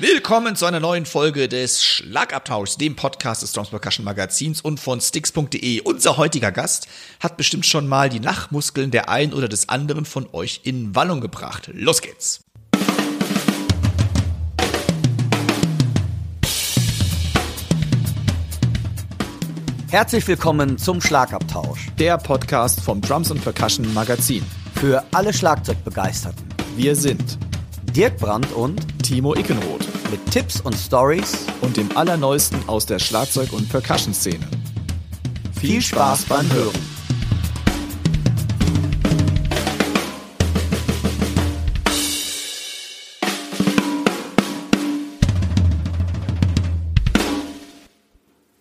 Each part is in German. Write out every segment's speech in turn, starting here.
Willkommen zu einer neuen Folge des Schlagabtauschs, dem Podcast des Drums Percussion Magazins und von Sticks.de. Unser heutiger Gast hat bestimmt schon mal die Lachmuskeln der einen oder des anderen von euch in Wallung gebracht. Los geht's! Herzlich willkommen zum Schlagabtausch. Der Podcast vom Drums und Percussion Magazin. Für alle Schlagzeugbegeisterten. Wir sind Dirk Brandt und Timo Ickenroth mit Tipps und Stories und dem Allerneuesten aus der Schlagzeug- und Percussion-Szene. Viel Spaß beim Hören.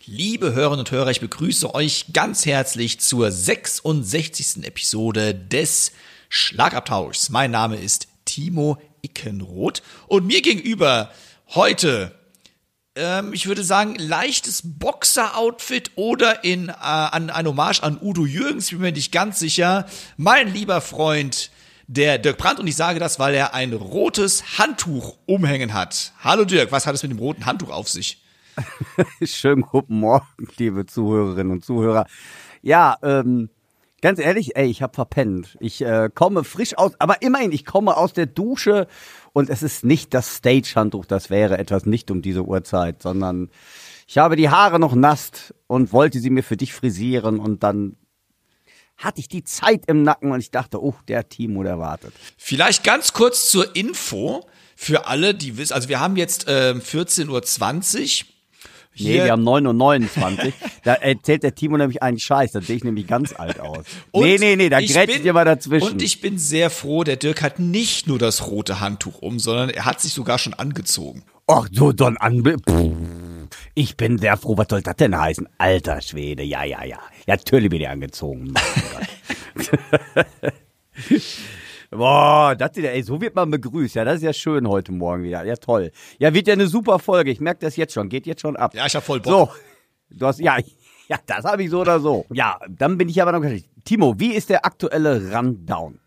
Liebe Hörerinnen und Hörer, ich begrüße euch ganz herzlich zur 66. Episode des Schlagabtauschs. Mein Name ist Timo Ickenroth und mir gegenüber heute, ähm, ich würde sagen, leichtes Boxer-Outfit oder in äh, an, ein Hommage an Udo Jürgens, bin mir nicht ganz sicher, mein lieber Freund, der Dirk Brandt und ich sage das, weil er ein rotes Handtuch umhängen hat. Hallo Dirk, was hat es mit dem roten Handtuch auf sich? Schönen guten Morgen, liebe Zuhörerinnen und Zuhörer. Ja, ähm, ganz ehrlich, ey, ich habe verpennt. Ich äh, komme frisch aus, aber immerhin, ich komme aus der Dusche und es ist nicht das Stage-Handtuch, das wäre etwas nicht um diese Uhrzeit, sondern ich habe die Haare noch nass und wollte sie mir für dich frisieren und dann hatte ich die Zeit im Nacken und ich dachte, oh, der Timo, der wartet. Vielleicht ganz kurz zur Info für alle, die wissen, also wir haben jetzt äh, 14.20 Uhr. Nee, wir haben 9 und 29. da erzählt der Timo nämlich einen Scheiß, da sehe ich nämlich ganz alt aus. Und nee, nee, nee, da grätscht ihr mal dazwischen. Und ich bin sehr froh, der Dirk hat nicht nur das rote Handtuch um, sondern er hat sich sogar schon angezogen. Ach, so, dann an. Ich bin sehr froh, was soll das denn heißen? Alter Schwede, ja, ja, ja. Ja, natürlich bin ich angezogen. Boah, das ey, so wird man begrüßt. Ja, das ist ja schön heute Morgen wieder. Ja, toll. Ja, wird ja eine super Folge. Ich merke das jetzt schon. Geht jetzt schon ab. Ja, ich hab voll Bock. So, du hast, ja, ja, das habe ich so oder so. Ja, dann bin ich aber noch. Timo, wie ist der aktuelle Rundown?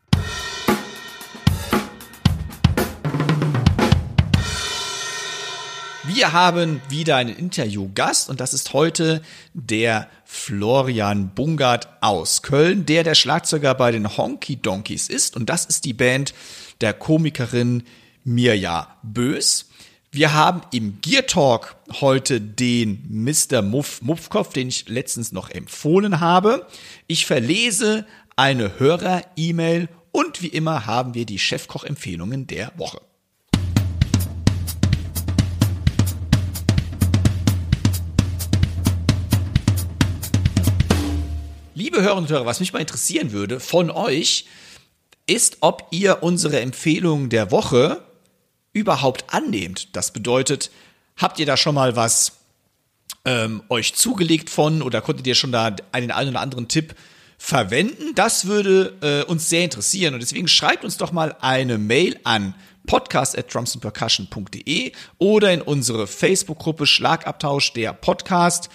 Wir haben wieder einen Interviewgast und das ist heute der Florian Bungert aus Köln, der der Schlagzeuger bei den Honky Donkeys ist und das ist die Band der Komikerin Mirja Bös. Wir haben im Gear Talk heute den Mr. Muff Muffkopf, den ich letztens noch empfohlen habe. Ich verlese eine Hörer-E-Mail und wie immer haben wir die Chefkoch-Empfehlungen der Woche. Liebe Hörerinnen und Hörer, was mich mal interessieren würde von euch, ist, ob ihr unsere Empfehlungen der Woche überhaupt annehmt. Das bedeutet, habt ihr da schon mal was ähm, euch zugelegt von oder konntet ihr schon da einen einen oder anderen Tipp verwenden? Das würde äh, uns sehr interessieren und deswegen schreibt uns doch mal eine Mail an podcast at drumsandpercussion.de oder in unsere Facebook-Gruppe Schlagabtausch der Podcast.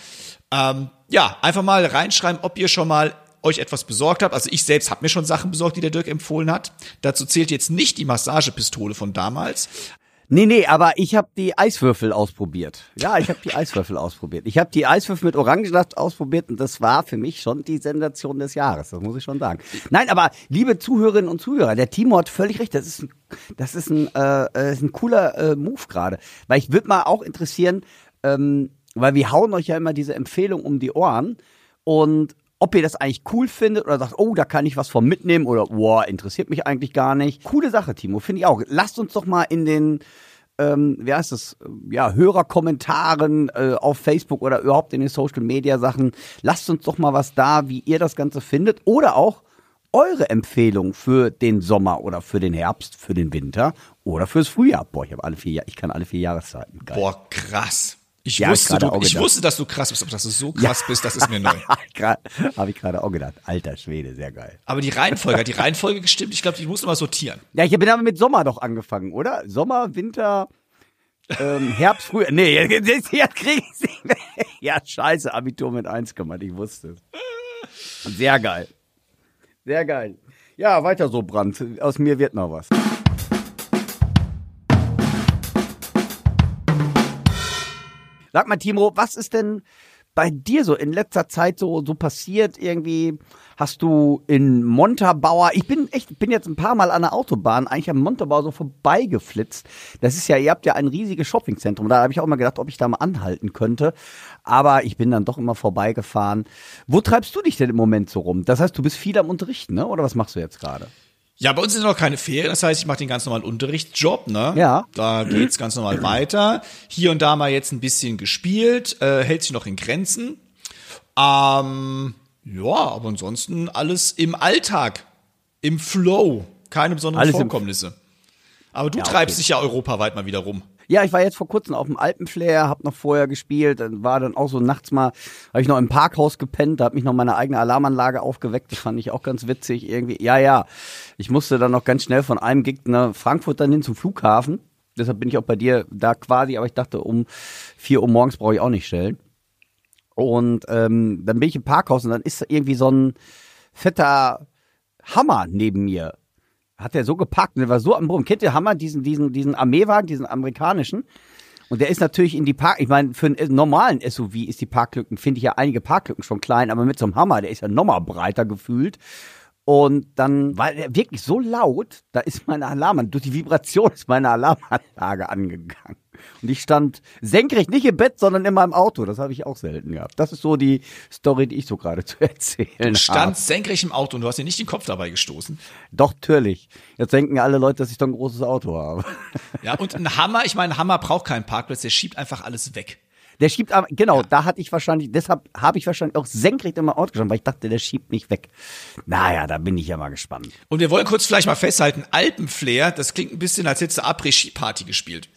Ähm, ja, einfach mal reinschreiben, ob ihr schon mal euch etwas besorgt habt. Also ich selbst habe mir schon Sachen besorgt, die der Dirk empfohlen hat. Dazu zählt jetzt nicht die Massagepistole von damals. Nee, nee, aber ich habe die Eiswürfel ausprobiert. Ja, ich habe die Eiswürfel ausprobiert. Ich habe die Eiswürfel mit Orangensaft ausprobiert und das war für mich schon die Sensation des Jahres, das muss ich schon sagen. Nein, aber liebe Zuhörerinnen und Zuhörer, der Timo hat völlig recht, das ist ein, das ist ein, äh, äh, ist ein cooler äh, Move gerade. Weil ich würde mal auch interessieren, ähm, weil wir hauen euch ja immer diese Empfehlung um die Ohren und ob ihr das eigentlich cool findet oder sagt, oh, da kann ich was von mitnehmen oder, boah, interessiert mich eigentlich gar nicht. Coole Sache, Timo, finde ich auch. Lasst uns doch mal in den, ähm, wie heißt das, ja, Hörerkommentaren äh, auf Facebook oder überhaupt in den Social Media Sachen, lasst uns doch mal was da, wie ihr das Ganze findet oder auch eure Empfehlung für den Sommer oder für den Herbst, für den Winter oder fürs Frühjahr. Boah, ich habe alle vier, Jahr- ich kann alle vier Jahreszeiten. Geil. Boah, krass. Ich, Ja, wusste, du, ich wusste, dass du krass bist, aber dass du so krass bist, das ist mir neu. Habe ich gerade auch gedacht. Alter Schwede, sehr geil. Aber die Reihenfolge, hat die Reihenfolge gestimmt? Ich glaube, ich muss mal sortieren. Ja, ich bin aber mit Sommer doch angefangen, oder? Sommer, Winter, ähm, Herbst, Frühjahr. Nee, jetzt, jetzt, jetzt krieg ich nicht mehr. Ja, scheiße, Abitur mit 1 gemacht, ich wusste es. Sehr geil. Sehr geil. Ja, weiter so, Brand. Aus mir wird noch was. Sag mal, Timo, was ist denn bei dir so in letzter Zeit so, so passiert irgendwie? Hast du in Montabaur, ich bin echt, bin jetzt ein paar Mal an der Autobahn eigentlich am Montabaur so vorbeigeflitzt. Das ist ja, ihr habt ja ein riesiges Shoppingzentrum. Da habe ich auch mal gedacht, ob ich da mal anhalten könnte. Aber ich bin dann doch immer vorbeigefahren. Wo treibst du dich denn im Moment so rum? Das heißt, du bist viel am Unterrichten, ne? Oder was machst du jetzt gerade? Ja, bei uns sind noch keine Ferien, das heißt, ich mache den ganz normalen Unterrichtsjob, ne? Ja. Da geht's ganz normal weiter. Hier und da mal jetzt ein bisschen gespielt, äh, hält sich noch in Grenzen. Ähm, ja, aber ansonsten alles im Alltag, im Flow, keine besonderen Alles Vorkommnisse. Aber du Ja, okay. treibst dich ja europaweit mal wieder rum. Ja, ich war jetzt vor kurzem auf dem Alpenflair, hab noch vorher gespielt, dann war dann auch so nachts mal, habe ich noch im Parkhaus gepennt, da hat mich noch meine eigene Alarmanlage aufgeweckt, das fand ich auch ganz witzig irgendwie. Ja, ja, ich musste dann noch ganz schnell von einem Gig nach Frankfurt dann hin zum Flughafen, deshalb bin ich auch bei dir da quasi, aber ich dachte, um vier Uhr morgens brauche ich auch nicht stellen. Und ähm, dann bin ich im Parkhaus und dann ist da irgendwie so ein fetter Hammer neben mir. Hat er so gepackt und der war so am Brummen. Kennt ihr Hammer, diesen, diesen, diesen Armeewagen, diesen amerikanischen? Und der ist natürlich in die Park, ich meine, für einen normalen SUV ist die Parklücken, finde ich ja einige Parklücken schon klein, aber mit so einem Hammer, der ist ja nochmal breiter gefühlt. Und dann war der wirklich so laut, da ist meine Alarm, durch die Vibration ist meine Alarmanlage angegangen. Und ich stand senkrecht, nicht im Bett, sondern in meinem Auto. Das habe ich auch selten gehabt. Das ist so die Story, die ich so gerade zu erzählen Du habe. standst senkrecht im Auto und du hast dir nicht den Kopf dabei gestoßen. Doch, natürlich. Jetzt denken alle Leute, dass ich doch ein großes Auto habe. Ja, und ein Hammer, ich meine, ein Hammer braucht keinen Parkplatz, der schiebt einfach alles weg. Der schiebt aber, genau, da hatte ich wahrscheinlich, deshalb habe ich wahrscheinlich auch senkrecht mein Auto gestanden, weil ich dachte, der schiebt nicht weg. Naja, da bin ich ja mal gespannt. Und wir wollen kurz vielleicht mal festhalten, Alpenflair, das klingt ein bisschen, als hättest du Après-Ski-Party gespielt.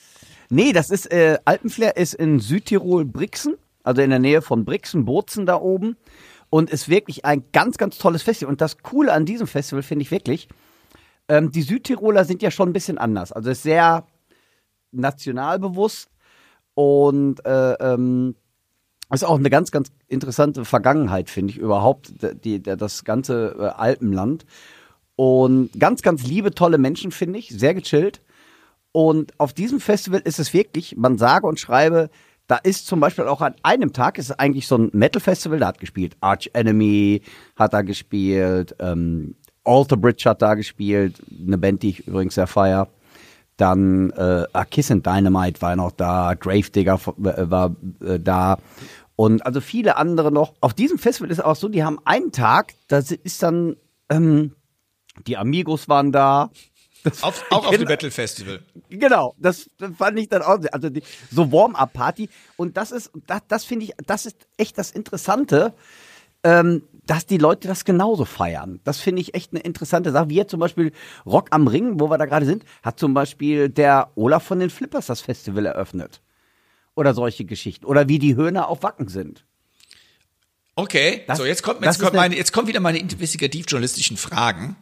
Nee, das ist, äh, Alpenflair ist in Südtirol Brixen, also in der Nähe von Brixen, Bozen da oben. Und ist wirklich ein ganz, ganz tolles Festival. Und das Coole an diesem Festival finde ich wirklich, ähm, die Südtiroler sind ja schon ein bisschen anders. Also ist sehr nationalbewusst und äh, ähm, ist auch eine ganz, ganz interessante Vergangenheit, finde ich, überhaupt, die, die, das ganze äh, Alpenland. Und ganz, ganz liebe, tolle Menschen, finde ich, sehr gechillt. Und auf diesem Festival ist es wirklich, man sage und schreibe, da ist zum Beispiel auch an einem Tag, ist eigentlich so ein Metal-Festival, da hat gespielt Arch Enemy, hat da gespielt, ähm, Alter Bridge hat da gespielt, eine Band, die ich übrigens sehr feier. Dann äh, A Kiss and Dynamite war noch da, Gravedigger äh, war äh, da und also viele andere noch. Auf diesem Festival ist es auch so, die haben einen Tag, da ist dann ähm, die Amigos waren da. Das, Auf, auch auf dem Battle Festival. Genau, das, das fand ich dann auch, also die, so Warm-up-Party. Und das ist, das, das finde ich, das ist echt das Interessante, ähm, dass die Leute das genauso feiern. Das finde ich echt eine interessante Sache. Wie jetzt zum Beispiel Rock am Ring, wo wir da gerade sind, hat zum Beispiel der Olaf von den Flippers das Festival eröffnet. Oder solche Geschichten. Oder wie die Höhner auf Wacken sind. Okay, Das- so jetzt kommt, jetzt kommt eine- meine, jetzt kommen wieder meine investigativ-journalistischen Fragen.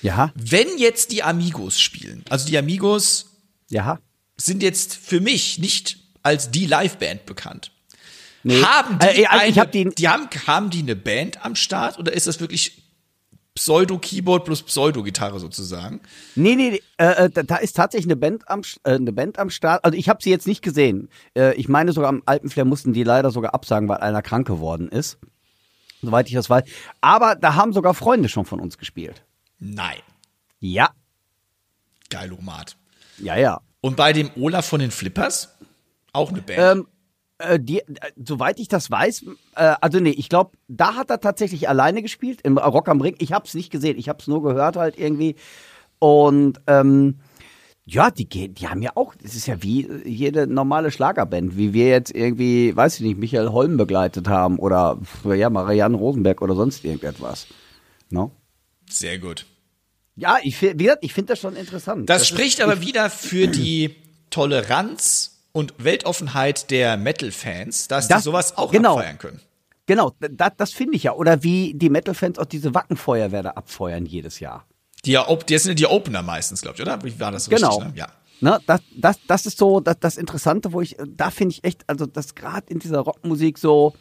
Ja, Wenn jetzt die Amigos spielen, also die Amigos ja. sind jetzt für mich nicht als die Liveband bekannt. Nee. Haben die, Äh, also ich eine, die- die haben, haben die eine Band am Start oder ist das wirklich Pseudo-Keyboard plus Pseudo-Gitarre sozusagen? Nee, nee, nee, äh, äh, da, da ist tatsächlich eine Band am, äh, eine Band am Start. Also ich habe sie jetzt nicht gesehen. Äh, ich meine sogar am Alpenflair mussten die leider sogar absagen, weil einer krank geworden ist. Soweit ich das weiß. Aber da haben sogar Freunde schon von uns gespielt. Nein. Ja, Geilomat. ja, ja. Und bei dem Olaf von den Flippers? Auch eine Band. Ähm, äh, die, äh, soweit ich das weiß, äh, also nee, ich glaube, da hat er tatsächlich alleine gespielt, im Rock am Ring. Ich habe es nicht gesehen, ich habe es nur gehört halt irgendwie. Und ähm, ja, die die haben ja auch, das ist ja wie äh, jede normale Schlagerband, wie wir jetzt irgendwie, weiß ich nicht, Michael Holm begleitet haben oder ja, Marianne Rosenberg oder sonst irgendetwas. No? Sehr gut. Ja, ich, wie gesagt, ich finde das schon interessant. Das, ist- spricht aber wieder für die Toleranz und Weltoffenheit der Metal-Fans, dass Das- die sowas auch genau. abfeiern können. Genau, das, das finde ich ja. Oder wie die Metal-Fans auch diese Wackenfeuerwehr da abfeuern jedes Jahr. Die, ja, das sind ja die Opener meistens, glaube ich, oder? Wie war das Genau. richtig? Ne? Ja. Ne, das, das, das ist so das, das Interessante, wo ich, da finde ich echt, also das gerade in dieser Rockmusik so,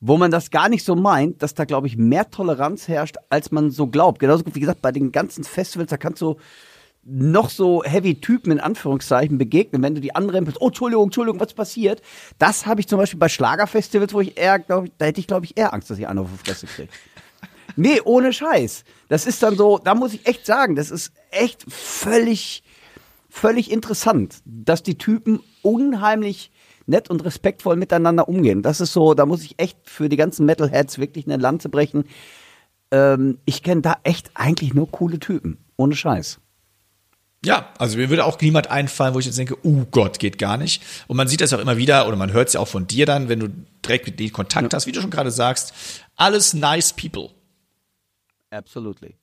wo man das gar nicht so meint, dass da, glaube ich, mehr Toleranz herrscht, als man so glaubt. Genauso wie gesagt, bei den ganzen Festivals, da kannst du noch so heavy Typen in Anführungszeichen begegnen, wenn du die anrempelst, oh, Entschuldigung, Entschuldigung, was passiert? Das habe ich zum Beispiel bei Schlagerfestivals, wo ich eher, glaube ich, da hätte ich, glaube ich, eher Angst, dass ich einen auf die Fresse kriege. Nee, ohne Scheiß. Das ist dann so, da muss ich echt sagen, das ist echt völlig, völlig interessant, dass die Typen unheimlich nett und respektvoll miteinander umgehen. Das ist so, da muss ich echt für die ganzen Metalheads wirklich eine Lanze brechen. Ähm, ich kenne da echt eigentlich nur coole Typen. Ohne Scheiß. Ja, also mir würde auch niemand einfallen, wo ich jetzt denke, oh Gott, geht gar nicht. Und man sieht das auch immer wieder, oder man hört es ja auch von dir dann, wenn du direkt mit denen Kontakt ja. hast, wie du schon gerade sagst. Alles nice people. Absolutely.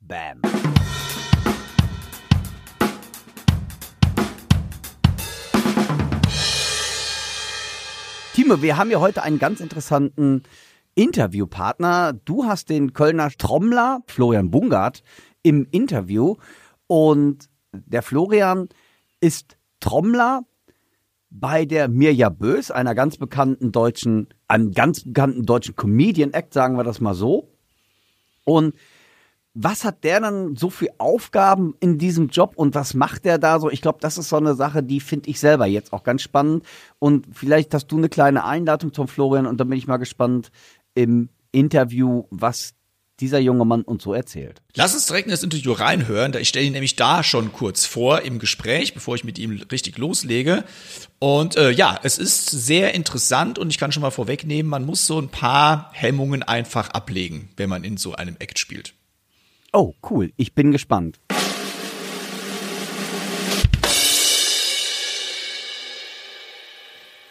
Bam. Timo, wir haben ja heute einen ganz interessanten Interviewpartner. Du hast den Kölner Trommler Florian Bungart im Interview und der Florian ist Trommler bei der Mirja Bös, einer ganz bekannten deutschen, einem ganz bekannten deutschen Comedian Act, sagen wir das mal so. Und was hat der dann so für Aufgaben in diesem Job und was macht der da so? Ich glaube, das ist so eine Sache, die finde ich selber jetzt auch ganz spannend. Und vielleicht hast du eine kleine Einladung zum Florian und dann bin ich mal gespannt im Interview, was dieser junge Mann uns so erzählt. Lass uns direkt in das Interview reinhören. Ich stelle ihn nämlich da schon kurz vor im Gespräch, bevor ich mit ihm richtig loslege. Und äh, ja, es ist sehr interessant und ich kann schon mal vorwegnehmen, man muss so ein paar Hemmungen einfach ablegen, wenn man in so einem Act spielt. Oh, cool. Ich bin gespannt.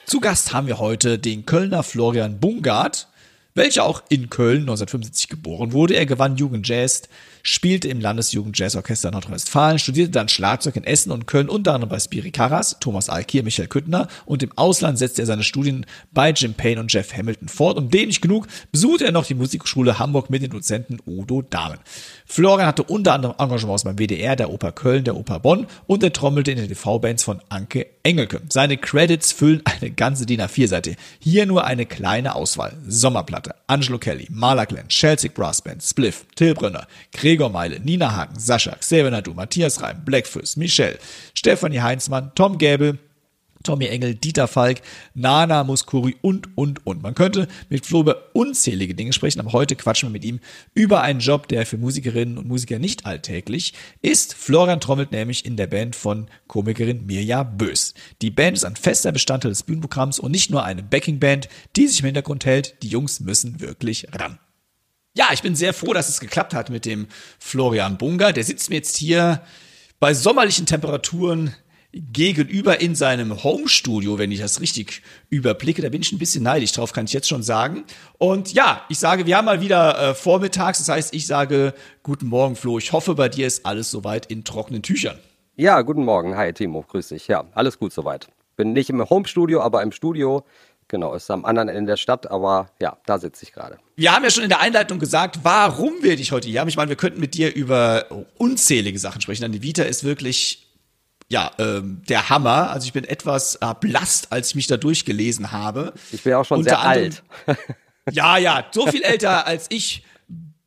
Zu Gast haben wir heute den Kölner Florian Bungard welcher auch in Köln 1975 geboren wurde. Er gewann Jugendjazz, spielte im Landesjugendjazzorchester Nordrhein-Westfalen, studierte dann Schlagzeug in Essen und Köln, unter anderem bei Spiri Karas, Thomas Alkier, Michael Küttner und im Ausland setzte er seine Studien bei Jim Payne und Jeff Hamilton fort und dem genug besuchte er noch die Musikschule Hamburg mit dem Dozenten Udo Dahmen. Florian hatte unter anderem Engagements beim WDR, der Oper Köln, der Oper Bonn und er trommelte in den TV-Bands von Anke Engelke. Seine Credits füllen eine ganze DIN A4-Seite. Hier nur eine kleine Auswahl. Sommerplatte, Angelo Kelly, Marla Glenn, Chelsea Brass Band, Spliff, Till Brünner, Gregor Meile, Nina Hagen, Sascha, Xavier Nadu, Matthias Reim, Blackfuss, Michelle, Stefanie Heinzmann, Tom Gäbel, Tommy Engel, Dieter Falk, Nana Muskuri und, und, und. Man könnte mit Flo über unzählige Dinge sprechen, aber heute quatschen wir mit ihm über einen Job, der für Musikerinnen und Musiker nicht alltäglich ist. Florian trommelt nämlich in der Band von Komikerin Mirja Bös. Die Band ist ein fester Bestandteil des Bühnenprogramms und nicht nur eine Backingband, die sich im Hintergrund hält. Die Jungs müssen wirklich ran. Ja, ich bin sehr froh, dass es geklappt hat mit dem Florian Bunga. Der sitzt mir jetzt hier bei sommerlichen Temperaturen gegenüber in seinem Homestudio, wenn ich das richtig überblicke. Da bin ich ein bisschen neidisch drauf, kann ich jetzt schon sagen. Und ja, ich sage, wir haben mal wieder äh, vormittags. Das heißt, ich sage guten Morgen, Flo. Ich hoffe, bei dir ist alles soweit in trockenen Tüchern. Ja, guten Morgen. Hi, Timo. Grüß dich. Ja, alles gut soweit. Bin nicht im Homestudio, aber im Studio. Genau, ist am anderen Ende der Stadt, aber ja, da sitze ich gerade. Wir haben ja schon in der Einleitung gesagt, warum wir dich heute hier haben. Ich meine, wir könnten mit dir über unzählige Sachen sprechen. Deine Vita ist wirklich ja, ähm, der Hammer. Also ich bin etwas erblasst, als ich mich da durchgelesen habe. Ich bin auch schon Unter sehr anderem, alt. ja, ja, so viel älter als ich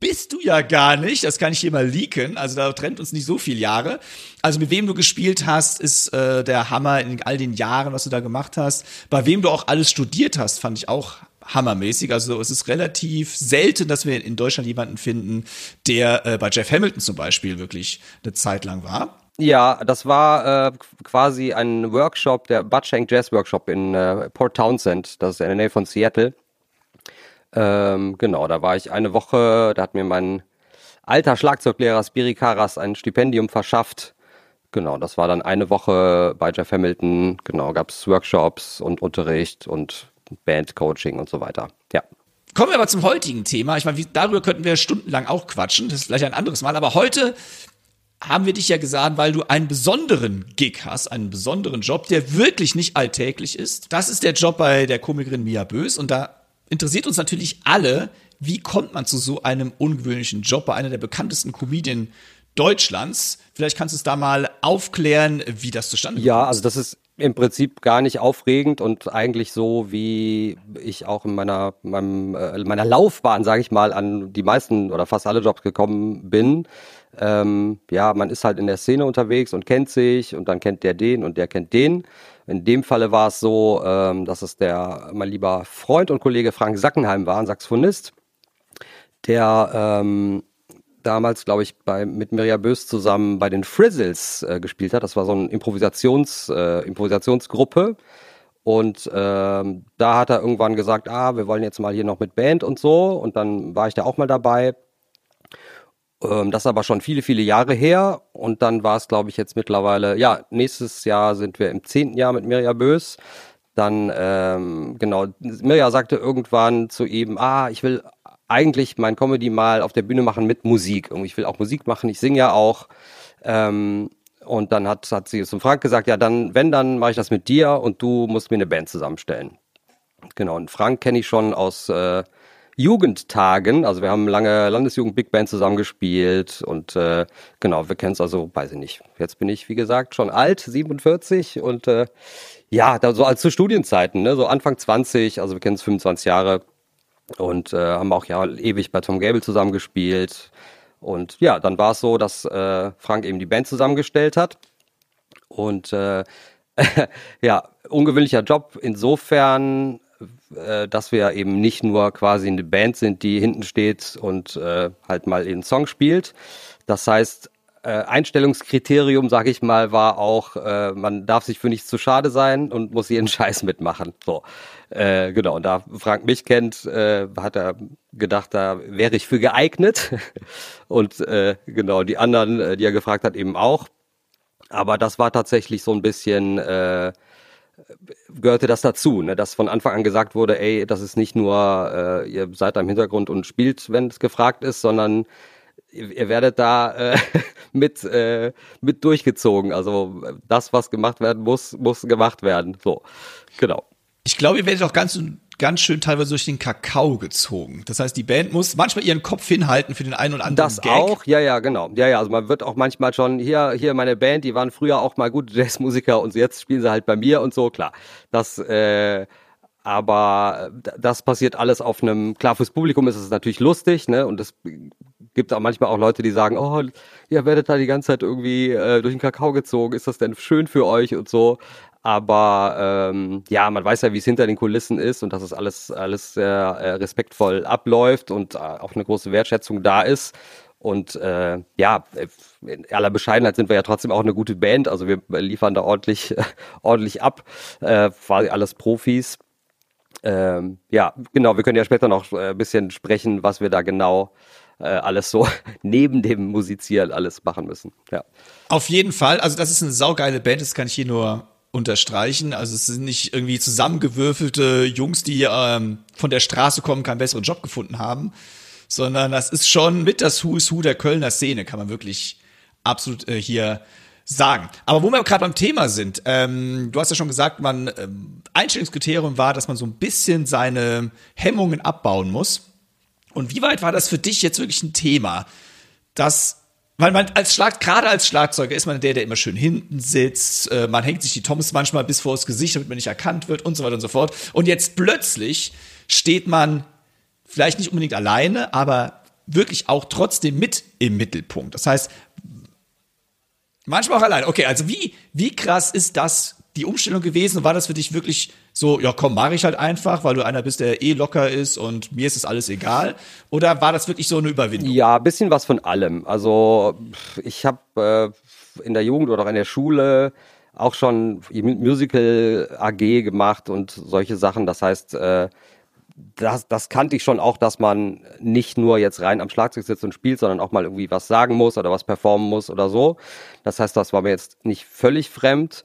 bist du ja gar nicht. Das kann ich hier mal leaken. Also da trennt uns nicht so viele Jahre. Also mit wem du gespielt hast, ist äh, der Hammer in all den Jahren, was du da gemacht hast. Bei wem du auch alles studiert hast, fand ich auch hammermäßig. Also es ist relativ selten, dass wir in Deutschland jemanden finden, der äh, bei Jeff Hamilton zum Beispiel wirklich eine Zeit lang war. Ja, das war äh, quasi ein Workshop, der Butchank Jazz Workshop in äh, Port Townsend, das ist in der Nähe von Seattle. Ähm, genau, da war ich eine Woche, da hat mir mein alter Schlagzeuglehrer Spiri Karas ein Stipendium verschafft. Genau, das war dann eine Woche bei Jeff Hamilton. Genau, gab es Workshops und Unterricht und Bandcoaching und so weiter. Ja. Kommen wir aber zum heutigen Thema. Ich meine, darüber könnten wir stundenlang auch quatschen. Das ist vielleicht ein anderes Mal. Aber heute haben wir dich ja gesagt, weil du einen besonderen Gig hast, einen besonderen Job, der wirklich nicht alltäglich ist. Das ist der Job bei der Komikerin Mia Bös und da interessiert uns natürlich alle, wie kommt man zu so einem ungewöhnlichen Job bei einer der bekanntesten Comedien Deutschlands? Vielleicht kannst du es da mal aufklären, wie das zustande kommt. Ja, also das ist im Prinzip gar nicht aufregend und eigentlich so, wie ich auch in meiner, meinem, äh, meiner Laufbahn, sage ich mal, an die meisten oder fast alle Jobs gekommen bin. Ähm, ja, man ist halt in der Szene unterwegs und kennt sich und dann kennt der den und der kennt den. In dem Falle war es so, ähm, dass es der mein lieber Freund und Kollege Frank Sackenheim war, ein Saxophonist, der ähm, damals, glaube ich, bei, mit Mirja Bös zusammen bei den Frizzles äh, gespielt hat. Das war so eine Improvisations, äh, Improvisationsgruppe. Und ähm, da hat er irgendwann gesagt, ah, wir wollen jetzt mal hier noch mit Band und so. Und dann war ich da auch mal dabei. Ähm, das ist aber schon viele, viele Jahre her. Und dann war es, glaube ich, jetzt mittlerweile, ja, nächstes Jahr sind wir im zehnten Jahr mit Mirja Bös. Dann, ähm, genau, Mirja sagte irgendwann zu ihm, ah, ich will eigentlich mein Comedy mal auf der Bühne machen mit Musik. Und ich will auch Musik machen, ich singe ja auch. Ähm, und dann hat, hat sie zum Frank gesagt, ja, dann, wenn, dann mache ich das mit dir und du musst mir eine Band zusammenstellen. Genau, und Frank kenne ich schon aus äh, Jugendtagen. Also wir haben lange Landesjugend Big Band zusammengespielt und äh, genau, wir kennen es also, weiß ich nicht. Jetzt bin ich, wie gesagt, schon alt, 47 und äh, ja, da so als zu Studienzeiten, ne, so Anfang 20, also wir kennen es 25 Jahre und äh, haben auch ja ewig bei Tom Gable zusammengespielt. Und ja, dann war es so, dass äh, Frank eben die Band zusammengestellt hat. Und äh, ja, ungewöhnlicher Job insofern, äh, dass wir eben nicht nur quasi eine Band sind, die hinten steht und äh, halt mal einen Song spielt. Das heißt, äh, Einstellungskriterium, sage ich mal, war auch, äh, man darf sich für nichts zu schade sein und muss jeden Scheiß mitmachen. So, äh, genau. Und da Frank mich kennt, äh, hat er gedacht, da wäre ich für geeignet. und äh, genau die anderen, äh, die er gefragt hat, eben auch. Aber das war tatsächlich so ein bisschen äh, gehörte das dazu, ne? dass von Anfang an gesagt wurde, ey, das ist nicht nur, äh, ihr seid da im Hintergrund und spielt, wenn es gefragt ist, sondern ihr, ihr werdet da äh, mit, äh, mit durchgezogen. Also das, was gemacht werden muss, muss gemacht werden. So, genau. Ich glaube, ihr werdet auch ganz, ganz schön teilweise durch den Kakao gezogen. Das heißt, die Band muss manchmal ihren Kopf hinhalten für den einen oder anderen Das Gag. auch, ja, ja, genau. Ja, ja, also man wird auch manchmal schon, hier, hier meine Band, die waren früher auch mal gute Jazzmusiker und jetzt spielen sie halt bei mir und so, klar. Das, äh, aber das passiert alles auf einem, klar, fürs Publikum ist es natürlich lustig, ne, und es gibt auch manchmal auch Leute, die sagen, oh, ihr werdet da die ganze Zeit irgendwie äh, durch den Kakao gezogen, ist das denn schön für euch und so. Aber ähm, ja, man weiß ja, wie es hinter den Kulissen ist und dass es alles, alles sehr äh, respektvoll abläuft und äh, auch eine große Wertschätzung da ist. Und äh, ja, in aller Bescheidenheit sind wir ja trotzdem auch eine gute Band. Also wir liefern da ordentlich, ordentlich ab. Äh, quasi alles Profis. Ähm, ja, genau, wir können ja später noch äh, ein bisschen sprechen, was wir da genau äh, alles so neben dem Musizieren alles machen müssen. Ja. Auf jeden Fall. Also das ist eine saugeile Band, das kann ich hier nur unterstreichen. Also es sind nicht irgendwie zusammengewürfelte Jungs, die ähm, von der Straße kommen, keinen besseren Job gefunden haben, sondern das ist schon mit das Who is Who der Kölner Szene, kann man wirklich absolut äh, hier sagen. Aber wo wir gerade beim Thema sind, ähm, du hast ja schon gesagt, man ähm, Einstellungskriterium war, dass man so ein bisschen seine Hemmungen abbauen muss. Und wie weit war das für dich jetzt wirklich ein Thema, dass weil man als Schlag, gerade als Schlagzeuger ist man der, der immer schön hinten sitzt. Äh, man hängt sich die Toms manchmal bis vor das Gesicht, damit man nicht erkannt wird und so weiter und so fort. Und jetzt plötzlich steht man vielleicht nicht unbedingt alleine, aber wirklich auch trotzdem mit im Mittelpunkt. Das heißt, manchmal auch alleine. Okay, also wie, wie krass ist das die Umstellung gewesen? War das für dich wirklich so, ja komm, mache ich halt einfach, weil du einer bist, der eh locker ist und mir ist es alles egal? Oder war das wirklich so eine Überwindung? Ja, bisschen was von allem. Also ich habe äh, in der Jugend oder auch in der Schule auch schon Musical AG gemacht und solche Sachen. Das heißt, äh, das, das kannte ich schon auch, dass man nicht nur jetzt rein am Schlagzeug sitzt und spielt, sondern auch mal irgendwie was sagen muss oder was performen muss oder so. Das heißt, das war mir jetzt nicht völlig fremd.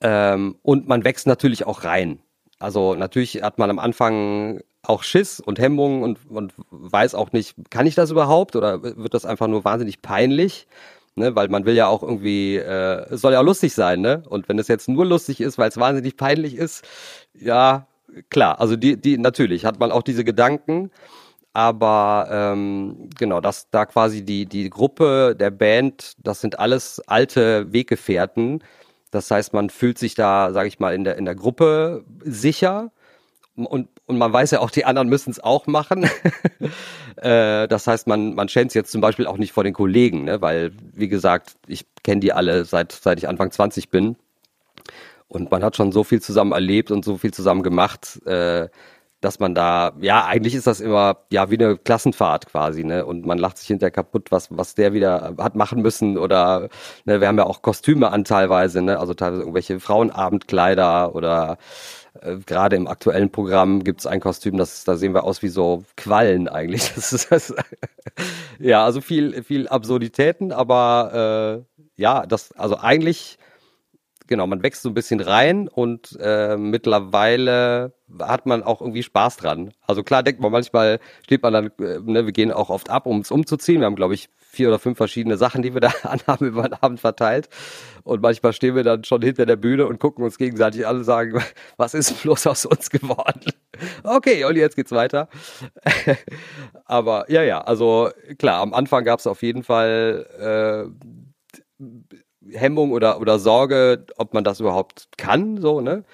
Ähm, und man wächst natürlich auch rein. Also natürlich hat man am Anfang auch Schiss und Hemmungen und, und weiß auch nicht, kann ich das überhaupt oder wird das einfach nur wahnsinnig peinlich? Ne, weil man will ja auch irgendwie, äh, es soll ja auch lustig sein, ne? Und wenn es jetzt nur lustig ist, weil es wahnsinnig peinlich ist, ja, klar, also die, die, natürlich hat man auch diese Gedanken, aber ähm, genau, dass da quasi die, die Gruppe der Band, das sind alles alte Weggefährten, das heißt, man fühlt sich da, sage ich mal, in der, in der Gruppe sicher und und man weiß ja auch, die anderen müssen es auch machen. äh, das heißt, man, man schämt es jetzt zum Beispiel auch nicht vor den Kollegen, ne? weil, wie gesagt, ich kenne die alle seit, seit ich Anfang 20 bin. Und man hat schon so viel zusammen erlebt und so viel zusammen gemacht, äh, dass man da, ja, eigentlich ist das immer, ja, wie eine Klassenfahrt quasi, ne? Und man lacht sich hinterher kaputt, was, was der wieder hat machen müssen oder, ne, wir haben ja auch Kostüme an teilweise, ne? Also teilweise irgendwelche Frauenabendkleider oder äh, gerade im aktuellen Programm gibt's ein Kostüm, das, da sehen wir aus wie so Quallen eigentlich. Das ist das, ja, also viel, viel Absurditäten, aber äh, ja, das, also eigentlich genau, man wächst so ein bisschen rein und äh, mittlerweile hat man auch irgendwie Spaß dran. Also klar denkt man manchmal, steht man dann, äh, ne, wir gehen auch oft ab, um es umzuziehen. Wir haben, glaube ich, vier oder fünf verschiedene Sachen, die wir da anhaben über den Abend verteilt. Und manchmal stehen wir dann schon hinter der Bühne und gucken uns gegenseitig an und sagen, was ist bloß aus uns geworden? Okay, und jetzt geht's weiter. Aber ja, ja, also klar, am Anfang gab es auf jeden Fall äh, Hemmung oder, oder Sorge, ob man das überhaupt kann, so, ne?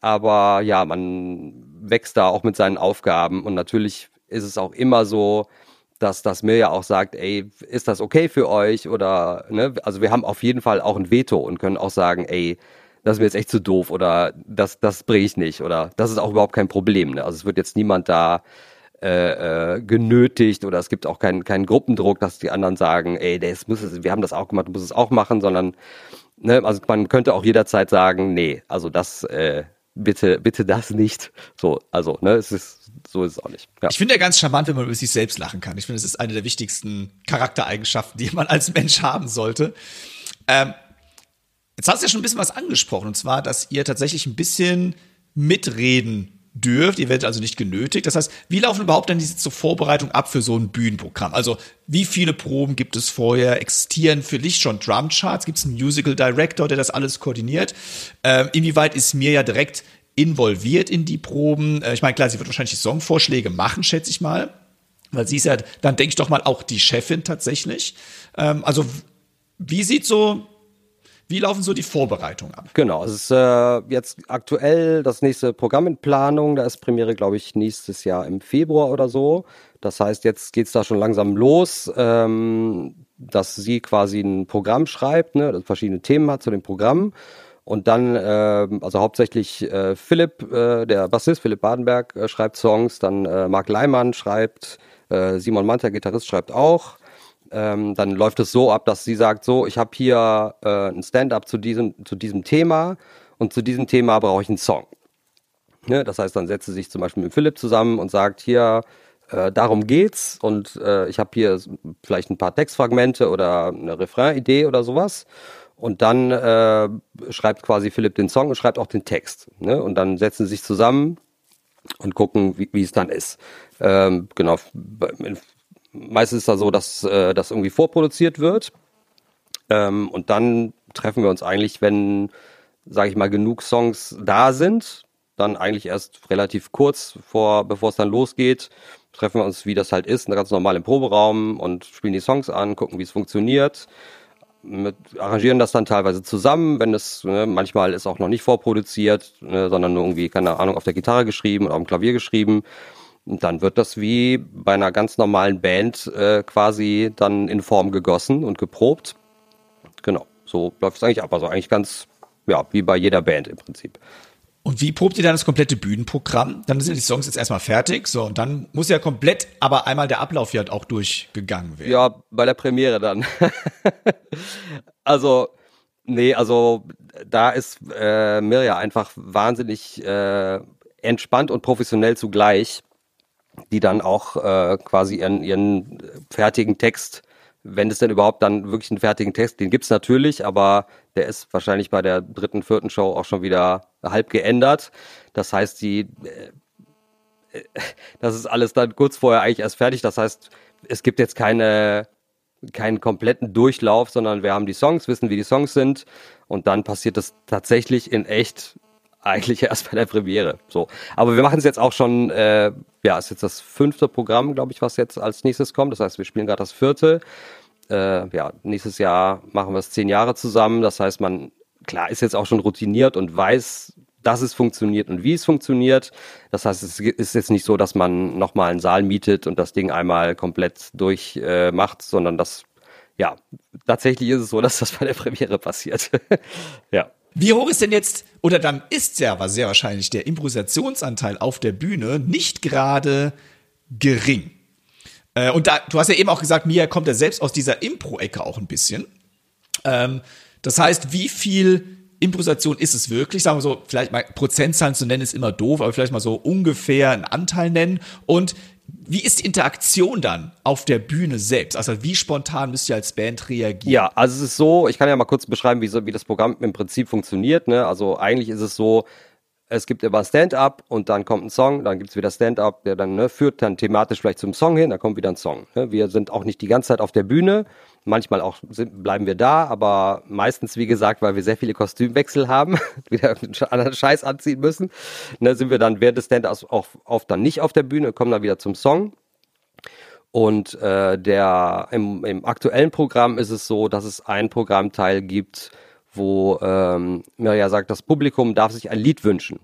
Aber ja, man wächst da auch mit seinen Aufgaben und natürlich ist es auch immer so, dass das mir ja auch sagt, ey, ist das okay für euch oder, ne? Also wir haben auf jeden Fall auch ein Veto und können auch sagen, ey, das ist mir jetzt echt zu doof oder das, das bringe ich nicht oder das ist auch überhaupt kein Problem, ne? Also es wird jetzt niemand da äh, äh, genötigt oder es gibt auch keinen keinen Gruppendruck, dass die anderen sagen, ey, das muss es, wir haben das auch gemacht, du musst es auch machen, sondern ne, also man könnte auch jederzeit sagen, nee, also das äh, bitte bitte das nicht. So, also ne, es ist so ist es auch nicht. Ja. Ich finde ja ganz charmant, wenn man über sich selbst lachen kann. Ich finde, es ist eine der wichtigsten Charaktereigenschaften, die man als Mensch haben sollte. Ähm, jetzt hast du ja schon ein bisschen was angesprochen, und zwar, dass ihr tatsächlich ein bisschen mitreden dürft, ihr werdet also nicht genötigt. Das heißt, wie laufen überhaupt dann diese Vorbereitung ab für so ein Bühnenprogramm? Also wie viele Proben gibt es vorher? Existieren für dich schon Drumcharts? Gibt es einen Musical Director, der das alles koordiniert? Ähm, inwieweit ist mir ja direkt involviert in die Proben? Äh, ich meine, klar, sie wird wahrscheinlich Songvorschläge machen, schätze ich mal. Weil sie ist ja, dann denke ich doch mal, auch die Chefin tatsächlich. Ähm, also wie sieht so wie laufen so die Vorbereitungen ab? Genau, es ist äh, jetzt aktuell das nächste Programm in Planung. Da ist Premiere, glaube ich, nächstes Jahr im Februar oder so. Das heißt, jetzt geht es da schon langsam los, ähm, dass sie quasi ein Programm schreibt, ne, das verschiedene Themen hat zu dem Programm. Und dann, äh, also hauptsächlich äh, Philipp, äh, der Bassist Philipp Badenberg, äh, schreibt Songs, dann äh, Marc Leimann schreibt, äh, Simon Manter, Gitarrist, schreibt auch ähm, dann läuft es so ab, dass sie sagt, so, ich habe hier äh, ein Stand-up zu diesem, zu diesem Thema und zu diesem Thema brauche ich einen Song. Ne? Das heißt, dann setzt sie sich zum Beispiel mit Philipp zusammen und sagt, hier, äh, darum geht's und äh, ich habe hier vielleicht ein paar Textfragmente oder eine Refrain-Idee oder sowas. Und dann äh, schreibt quasi Philipp den Song und schreibt auch den Text. Ne? Und dann setzen sie sich zusammen und gucken, wie, wie es dann ist. Ähm, genau, meistens ist es da so, dass äh, das irgendwie vorproduziert wird. Ähm, und dann treffen wir uns eigentlich, wenn, sage ich mal, genug Songs da sind, dann eigentlich erst relativ kurz vor, bevor es dann losgeht, treffen wir uns, wie das halt ist, ganz normal im Proberaum und spielen die Songs an, gucken, wie es funktioniert. Mit, arrangieren das dann teilweise zusammen, wenn es ne, manchmal ist auch noch nicht vorproduziert, ne, sondern nur irgendwie, keine Ahnung, auf der Gitarre geschrieben oder auf dem Klavier geschrieben. Und dann wird das wie bei einer ganz normalen Band äh, quasi dann in Form gegossen und geprobt. Genau, so läuft es eigentlich ab. Also eigentlich ganz, ja, wie bei jeder Band im Prinzip. Und wie probt ihr dann das komplette Bühnenprogramm? Dann sind die Songs jetzt erstmal fertig, so, und dann muss ja komplett, aber einmal der Ablauf ja auch durchgegangen werden. Ja, bei der Premiere dann. also, nee, also da ist äh, Mirja einfach wahnsinnig äh, entspannt und professionell zugleich die dann auch äh, quasi ihren, ihren fertigen Text, wenn es denn überhaupt dann wirklich einen fertigen Text, den gibt's natürlich, aber der ist wahrscheinlich bei der dritten, vierten Show auch schon wieder halb geändert. Das heißt, die äh, das ist alles dann kurz vorher eigentlich erst fertig. Das heißt, es gibt jetzt keine keinen kompletten Durchlauf, sondern wir haben die Songs, wissen, wie die Songs sind und dann passiert das tatsächlich in echt eigentlich erst bei der Premiere. So, aber wir machen es jetzt auch schon. Äh, ja, ist jetzt das fünfte Programm, glaube ich, was jetzt als nächstes kommt. Das heißt, wir spielen gerade das vierte. Äh, ja, nächstes Jahr machen wir es zehn Jahre zusammen. Das heißt, man klar ist jetzt auch schon routiniert und weiß, dass es funktioniert und wie es funktioniert. Das heißt, es ist jetzt nicht so, dass man nochmal einen Saal mietet und das Ding einmal komplett durchmacht, äh, macht, sondern das, ja, tatsächlich ist es so, dass das bei der Premiere passiert. ja. Wie hoch ist denn jetzt, oder dann ist ja aber sehr wahrscheinlich der Improvisationsanteil auf der Bühne nicht gerade gering. Äh, und da, du hast ja eben auch gesagt, Mia kommt ja selbst aus dieser Impro-Ecke auch ein bisschen. Ähm, das heißt, wie viel Improvisation ist es wirklich? Sagen wir so, vielleicht mal Prozentzahlen zu nennen ist immer doof, aber vielleicht mal so ungefähr einen Anteil nennen. Und wie ist die Interaktion dann auf der Bühne selbst? Also wie spontan müsst ihr als Band reagieren? Ja, also es ist so, ich kann ja mal kurz beschreiben, wie, so, wie das Programm im Prinzip funktioniert. Ne? Also eigentlich ist es so, es gibt immer Stand-up und dann kommt ein Song, dann gibt's wieder Stand-up, der dann ne, führt dann thematisch vielleicht zum Song hin, dann kommt wieder ein Song. Ne? Wir sind auch nicht die ganze Zeit auf der Bühne, manchmal auch sind, bleiben wir da, aber meistens, wie gesagt, weil wir sehr viele Kostümwechsel haben, wieder einen anderen Scheiß anziehen müssen, ne, sind wir dann während des Stand-ups auch oft dann nicht auf der Bühne, kommen dann wieder zum Song. Und äh, der im, im aktuellen Programm ist es so, dass es einen Programmteil gibt, wo ähm, Mirja sagt, das Publikum darf sich ein Lied wünschen.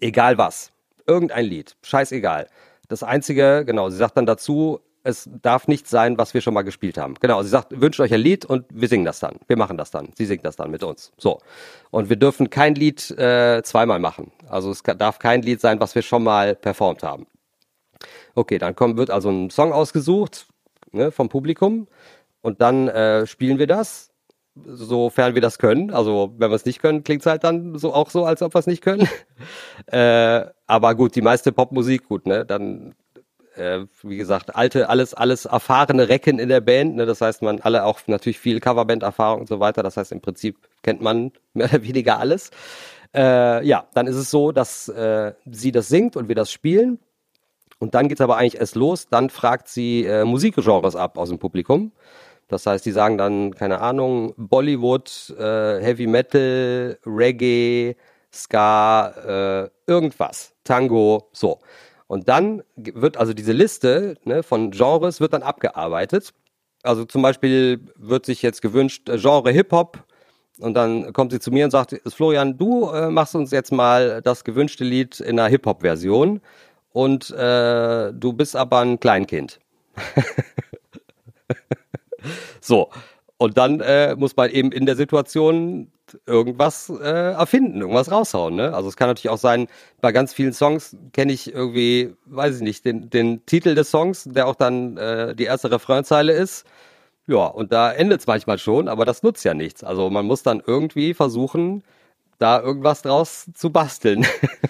Egal was. Irgendein Lied. Scheißegal. Das Einzige, genau, sie sagt dann dazu, es darf nicht sein, was wir schon mal gespielt haben. Genau, sie sagt, wünscht euch ein Lied und wir singen das dann. Wir machen das dann. Sie singt das dann mit uns. So. Und wir dürfen kein Lied äh, zweimal machen. Also es darf kein Lied sein, was wir schon mal performt haben. Okay, dann kommt, wird also ein Song ausgesucht ne, vom Publikum und dann äh, spielen wir das sofern wir das können. Also wenn wir es nicht können, klingt es halt dann so auch so, als ob wir es nicht können. äh, aber gut, die meiste Popmusik, gut, ne? Dann, äh, wie gesagt, alte, alles, alles erfahrene Recken in der Band. Ne? Das heißt, man alle auch natürlich viel Coverband-Erfahrung und so weiter. Das heißt, im Prinzip kennt man mehr oder weniger alles. Äh, ja, dann ist es so, dass äh, sie das singt und wir das spielen. Und dann geht's aber eigentlich erst los. Dann fragt sie äh, Musikgenres ab aus dem Publikum. Das heißt, die sagen dann, keine Ahnung, Bollywood, äh, Heavy Metal, Reggae, Ska, äh, irgendwas, Tango, so. Und dann wird also diese Liste ne, von Genres wird dann abgearbeitet. Also zum Beispiel wird sich jetzt gewünscht äh, Genre Hip-Hop und dann kommt sie zu mir und sagt, Florian, du äh, machst uns jetzt mal das gewünschte Lied in einer Hip-Hop-Version und äh, du bist aber ein Kleinkind. So. Und dann äh, muss man eben in der Situation irgendwas äh, erfinden, irgendwas raushauen. Ne? Also es kann natürlich auch sein, bei ganz vielen Songs kenne ich irgendwie, weiß ich nicht, den, den Titel des Songs, der auch dann äh, die erste Refrainzeile ist. Ja, und da endet es manchmal schon, aber das nutzt ja nichts. Also man muss dann irgendwie versuchen, da irgendwas draus zu basteln.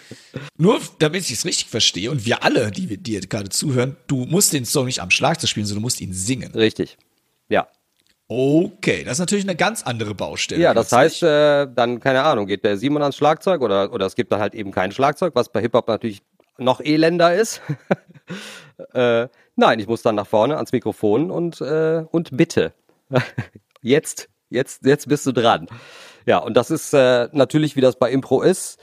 Nur damit ich es richtig verstehe und wir alle, die dir gerade zuhören, du musst den Song nicht am Schlagzeug spielen, sondern du musst ihn singen. Richtig. Ja. Okay, das ist natürlich eine ganz andere Baustelle. Ja, das heißt, äh, dann, keine Ahnung, geht der Simon ans Schlagzeug oder, oder es gibt dann halt eben kein Schlagzeug, was bei Hip-Hop natürlich noch elender ist. äh, nein, ich muss dann nach vorne ans Mikrofon und, äh, und bitte. jetzt, jetzt, jetzt bist du dran. Ja, und das ist äh, natürlich, wie das bei Impro ist,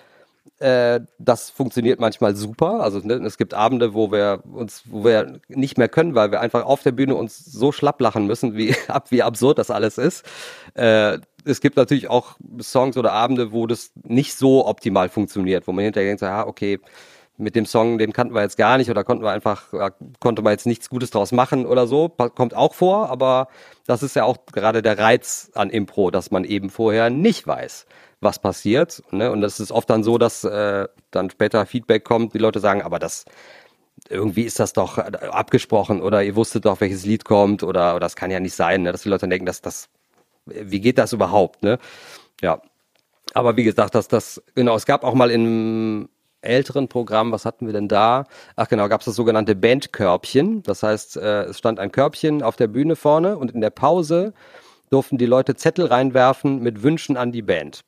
äh, das funktioniert manchmal super. Also ne, es gibt Abende, wo wir uns, wo wir nicht mehr können, weil wir einfach auf der Bühne uns so schlapp lachen müssen, wie ab wie absurd das alles ist. Äh, es gibt natürlich auch Songs oder Abende, wo das nicht so optimal funktioniert, wo man hinterher denkt, ja, okay, mit dem Song, den kannten wir jetzt gar nicht oder konnten wir einfach, konnte man jetzt nichts Gutes draus machen oder so. Kommt auch vor, aber das ist ja auch gerade der Reiz an Impro, dass man eben vorher nicht weiß, was passiert. Ne? Und das ist oft dann so, dass äh, dann später Feedback kommt, die Leute sagen, aber das irgendwie ist das doch abgesprochen oder ihr wusstet doch, welches Lied kommt oder, oder das kann ja nicht sein, ne? dass die Leute denken, dass das, wie geht das überhaupt, ne? Ja. Aber wie gesagt, dass das, genau, es gab auch mal im älteren Programm, was hatten wir denn da? Ach genau, gab es das sogenannte Bandkörbchen. Das heißt, äh, es stand ein Körbchen auf der Bühne vorne und in der Pause durften die Leute Zettel reinwerfen mit Wünschen an die Band.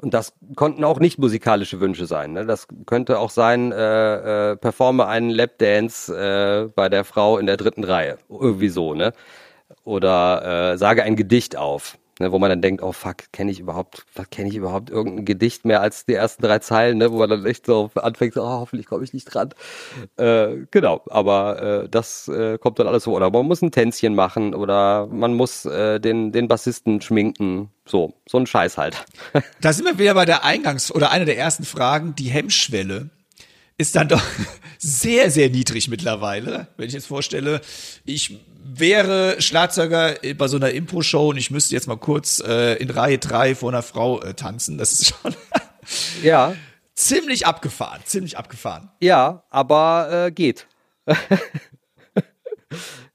Und das konnten auch nicht musikalische Wünsche sein. Ne? Das könnte auch sein, äh, äh, performe einen Lapdance äh, bei der Frau in der dritten Reihe. Irgendwie so, ne? Oder äh, sage ein Gedicht auf. Ne, wo man dann denkt, oh fuck, kenne ich überhaupt, kenne ich überhaupt irgendein Gedicht mehr als die ersten drei Zeilen, ne, wo man dann echt so anfängt, oh, hoffentlich komme ich nicht dran. Äh, genau, aber äh, das äh, kommt dann alles so. Oder man muss ein Tänzchen machen oder man muss äh, den, den Bassisten schminken. So, so ein Scheiß halt. da sind wir wieder bei der Eingangs- oder einer der ersten Fragen, die Hemmschwelle ist dann doch sehr, sehr niedrig mittlerweile. Wenn ich jetzt vorstelle, ich wäre Schlagzeuger bei so einer Impro-Show und ich müsste jetzt mal kurz äh, in Reihe drei vor einer Frau äh, tanzen. Das ist schon ja. ziemlich abgefahren, ziemlich abgefahren. Ja, aber äh, geht.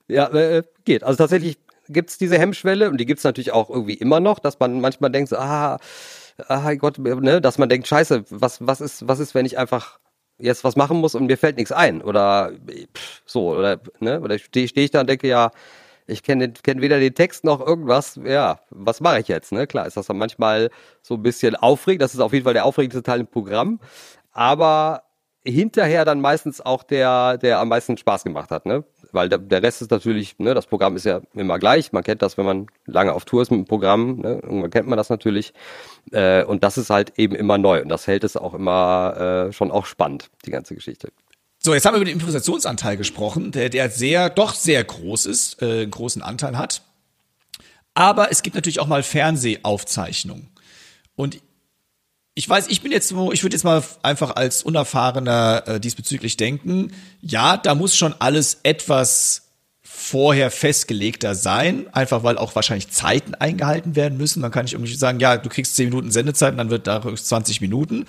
ja, äh, geht. Also tatsächlich gibt's diese Hemmschwelle und die gibt's natürlich auch irgendwie immer noch, dass man manchmal denkt, so, ah, ah Gott, ne, dass man denkt, scheiße, was, was ist, was ist, wenn ich einfach jetzt was machen muss und mir fällt nichts ein oder pff, so oder ne oder stehe steh ich da und denke ja ich kenne kenn weder den Text noch irgendwas ja was mache ich jetzt ne? Klar ist das dann manchmal so ein bisschen aufregend das ist auf jeden Fall der aufregendste Teil im Programm aber hinterher dann meistens auch der der am meisten Spaß gemacht hat ne weil der, der Rest ist natürlich, ne, das Programm ist ja immer gleich. Man kennt das, wenn man lange auf Tour ist mit dem Programm, ne, irgendwann kennt man das natürlich. Äh, und das ist halt eben immer neu und das hält es auch immer äh, schon auch spannend, die ganze Geschichte. So, jetzt haben wir über den Improvisationsanteil gesprochen, der, der sehr, doch sehr groß ist, äh, einen großen Anteil hat. Aber es gibt natürlich auch mal Fernsehaufzeichnungen. Und ich weiß, ich bin jetzt so, ich würde jetzt mal einfach als Unerfahrener äh, diesbezüglich denken, ja, da muss schon alles etwas vorher festgelegter sein, einfach weil auch wahrscheinlich Zeiten eingehalten werden müssen. Man kann nicht irgendwie sagen, ja, du kriegst 10 Minuten Sendezeit und dann wird daraus 20 Minuten.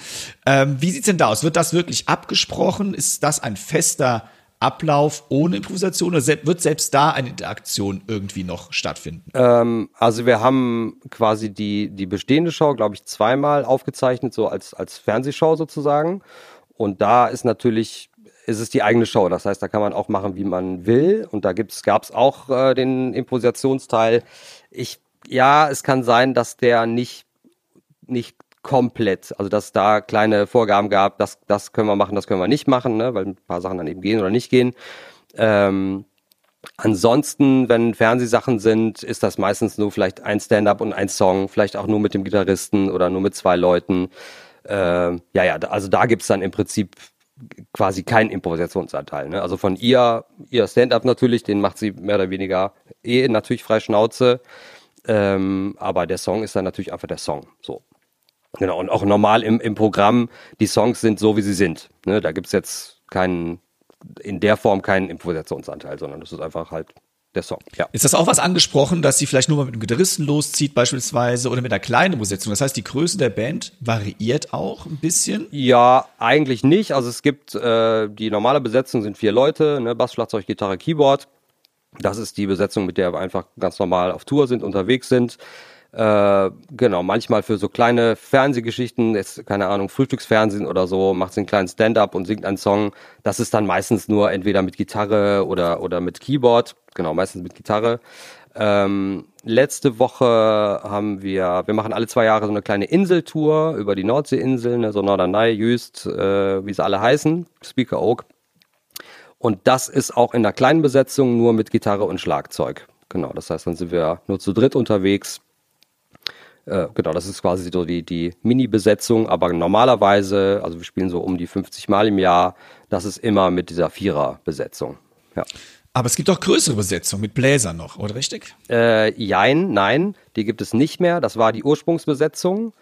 Ähm, wie sieht's denn da aus? Wird das wirklich abgesprochen? Ist das ein fester Ablauf ohne Improvisation oder wird selbst da eine Interaktion irgendwie noch stattfinden? Ähm, also wir haben quasi die, die bestehende Show, glaube ich, zweimal aufgezeichnet, so als, als Fernsehshow sozusagen. Und da ist natürlich, ist es die eigene Show. Das heißt, da kann man auch machen, wie man will. Und da gab es auch äh, den Improvisationsteil. Ich, ja, es kann sein, dass der nicht, nicht komplett. Also dass da kleine Vorgaben gab, das, das können wir machen, das können wir nicht machen, ne, weil ein paar Sachen dann eben gehen oder nicht gehen. Ähm, ansonsten, wenn Fernsehsachen sind, ist das meistens nur vielleicht ein Stand-up und ein Song, vielleicht auch nur mit dem Gitarristen oder nur mit zwei Leuten. Äh, ja, ja, also da gibt's dann im Prinzip quasi keinen Improvisationsanteil. Ne? Also von ihr, ihr Stand-up natürlich, den macht sie mehr oder weniger eh natürlich frei Schnauze. Ähm, aber der Song ist dann natürlich einfach der Song. So. Genau, und auch normal im, im Programm, die Songs sind so, wie sie sind. Ne, da gibt's jetzt keinen, in der Form keinen Improvisationsanteil, sondern das ist einfach halt der Song. Ja. Ist das auch was angesprochen, dass sie vielleicht nur mal mit einem Gitarristen loszieht beispielsweise oder mit einer kleinen Besetzung? Das heißt, die Größe der Band variiert auch ein bisschen? Ja, eigentlich nicht. Also es gibt, äh, die normale Besetzung sind vier Leute, ne, Bass, Schlagzeug, Gitarre, Keyboard. Das ist die Besetzung, mit der wir einfach ganz normal auf Tour sind, unterwegs sind. Äh, genau, manchmal für so kleine Fernsehgeschichten, jetzt, keine Ahnung, Frühstücksfernsehen oder so, macht sie einen kleinen Stand-up und singt einen Song. Das ist dann meistens nur entweder mit Gitarre oder, oder mit Keyboard. Genau, meistens mit Gitarre. Ähm, letzte Woche haben wir, wir machen alle zwei Jahre so eine kleine Inseltour über die Nordseeinseln, ne, so Norderney, Jüst, äh, wie sie alle heißen, Speaker Oak. Und das ist auch in einer kleinen Besetzung nur mit Gitarre und Schlagzeug. Genau, das heißt, dann sind wir nur zu dritt unterwegs äh, genau, das ist quasi so die, die Mini-Besetzung, aber normalerweise, also wir spielen so um die 50 Mal im Jahr, das ist immer mit dieser Vierer-Besetzung. Ja. Aber es gibt auch größere Besetzungen mit Bläsern noch, oder richtig? Äh, jein, nein, die gibt es nicht mehr. Das war die Ursprungsbesetzung.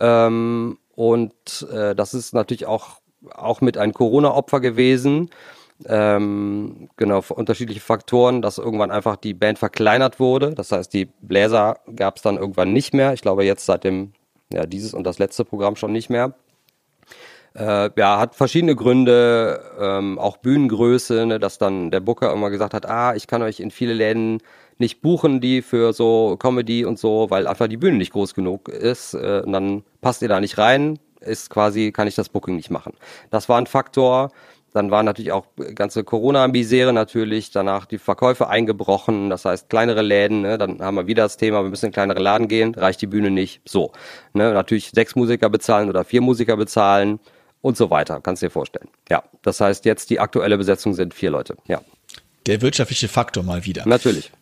Ähm, und äh, das ist natürlich auch, auch mit einem Corona-Opfer gewesen ähm, genau, unterschiedliche Faktoren, dass irgendwann einfach die Band verkleinert wurde. Das heißt, die Bläser gab es dann irgendwann nicht mehr. Ich glaube jetzt seit dem, ja, dieses und das letzte Programm schon nicht mehr. Äh, ja, hat verschiedene Gründe, ähm, auch Bühnengröße, ne, dass dann der Booker immer gesagt hat, ah, ich kann euch in viele Läden nicht buchen, die für so Comedy und so, weil einfach die Bühne nicht groß genug ist. Äh, und dann passt ihr da nicht rein, ist quasi, kann ich das Booking nicht machen. Das war ein Faktor. Dann war natürlich auch ganze Corona-Misere natürlich, danach die Verkäufe eingebrochen, das heißt kleinere Läden, ne? dann haben wir wieder das Thema, wir müssen in kleinere Laden gehen, reicht die Bühne nicht, so. Ne? Natürlich sechs Musiker bezahlen oder vier Musiker bezahlen und so weiter, kannst du dir vorstellen. Ja, das heißt jetzt die aktuelle Besetzung sind vier Leute, ja. Der wirtschaftliche Faktor mal wieder. Natürlich.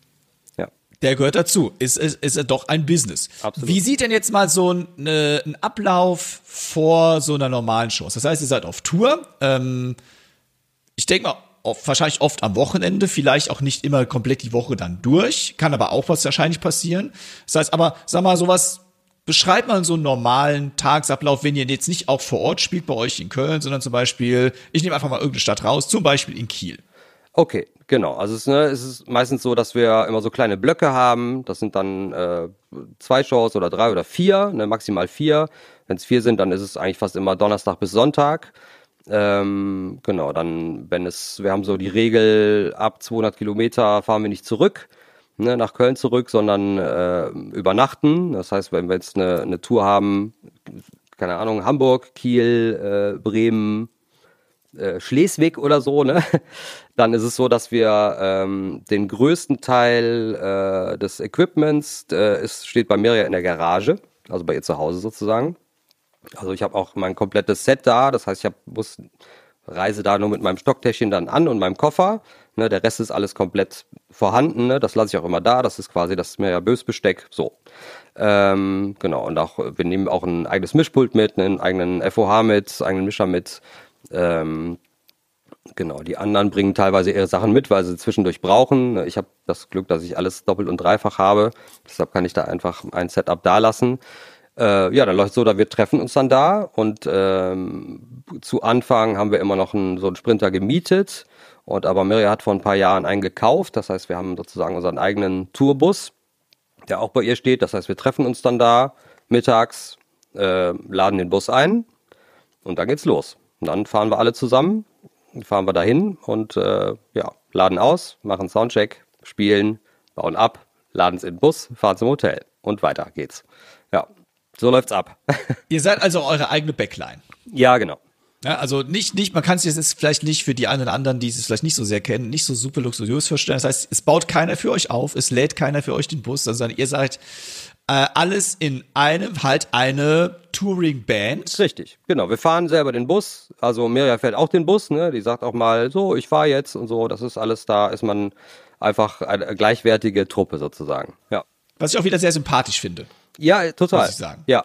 Der gehört dazu. Ist, ist, ist doch ein Business. Absolut. Wie sieht denn jetzt mal so ein, ne, ein Ablauf vor so einer normalen Show? aus? Das heißt, ihr seid auf Tour. Ähm, ich denke mal, wahrscheinlich oft am Wochenende, vielleicht auch nicht immer komplett die Woche dann durch. Kann aber auch was wahrscheinlich passieren. Das heißt aber, sag mal, sowas, beschreibt mal so einen normalen Tagesablauf, wenn ihr jetzt nicht auch vor Ort spielt bei euch in Köln, sondern zum Beispiel, ich nehme einfach mal irgendeine Stadt raus, zum Beispiel in Kiel. Okay, genau. Also es, ne, es ist meistens so, dass wir immer so kleine Blöcke haben. Das sind dann äh, zwei Shows oder drei oder vier, ne, maximal vier. Wenn es vier sind, dann ist es eigentlich fast immer Donnerstag bis Sonntag. Ähm, genau, dann, wenn es, wir haben so die Regel, ab 200 Kilometer fahren wir nicht zurück, ne, nach Köln zurück, sondern äh, übernachten. Das heißt, wenn wir jetzt eine, eine Tour haben, keine Ahnung, Hamburg, Kiel, äh, Bremen, äh, Schleswig oder so, ne? Dann ist es so, dass wir ähm, den größten Teil äh, des Equipments äh, ist, steht bei mir ja in der Garage, also bei ihr zu Hause sozusagen. Also ich habe auch mein komplettes Set da, das heißt, ich hab, muss reise da nur mit meinem Stocktäschchen dann an und meinem Koffer. Ne, der Rest ist alles komplett vorhanden. Ne, das lasse ich auch immer da. Das ist quasi das Mirja Bös Besteck. So. Ähm, genau. Und auch wir nehmen auch ein eigenes Mischpult mit, einen eigenen FOH mit, einen eigenen Mischer mit. Ähm, genau, die anderen bringen teilweise ihre Sachen mit, weil sie zwischendurch brauchen. Ich habe das Glück, dass ich alles doppelt und dreifach habe. Deshalb kann ich da einfach ein Setup da lassen. Äh, ja, dann läuft so, da wir treffen uns dann da und ähm, zu Anfang haben wir immer noch einen, so einen Sprinter gemietet und aber Mirja hat vor ein paar Jahren einen gekauft. Das heißt, wir haben sozusagen unseren eigenen Tourbus, der auch bei ihr steht. Das heißt, wir treffen uns dann da mittags, äh, laden den Bus ein und dann geht's los. Und dann fahren wir alle zusammen, fahren wir dahin und äh, ja, laden aus, machen Soundcheck, spielen, bauen ab, laden es in den Bus, fahren zum Hotel und weiter geht's. Ja, so läuft's ab. Ihr seid also eure eigene Backline. ja, genau. Ja, also nicht, nicht, man kann sich das vielleicht nicht für die einen oder anderen, die es vielleicht nicht so sehr kennen, nicht so super luxuriös vorstellen. Das heißt, es baut keiner für euch auf, es lädt keiner für euch den Bus, sondern ihr seid äh, alles in einem, halt eine Touring-Band. Richtig, genau. Wir fahren selber den Bus. Also Mirja fährt auch den Bus, ne? Die sagt auch mal, so, ich fahre jetzt und so. Das ist alles da, ist man einfach eine gleichwertige Truppe sozusagen. Ja. Was ich auch wieder sehr sympathisch finde. Ja, total. Muss ich sagen. Ja.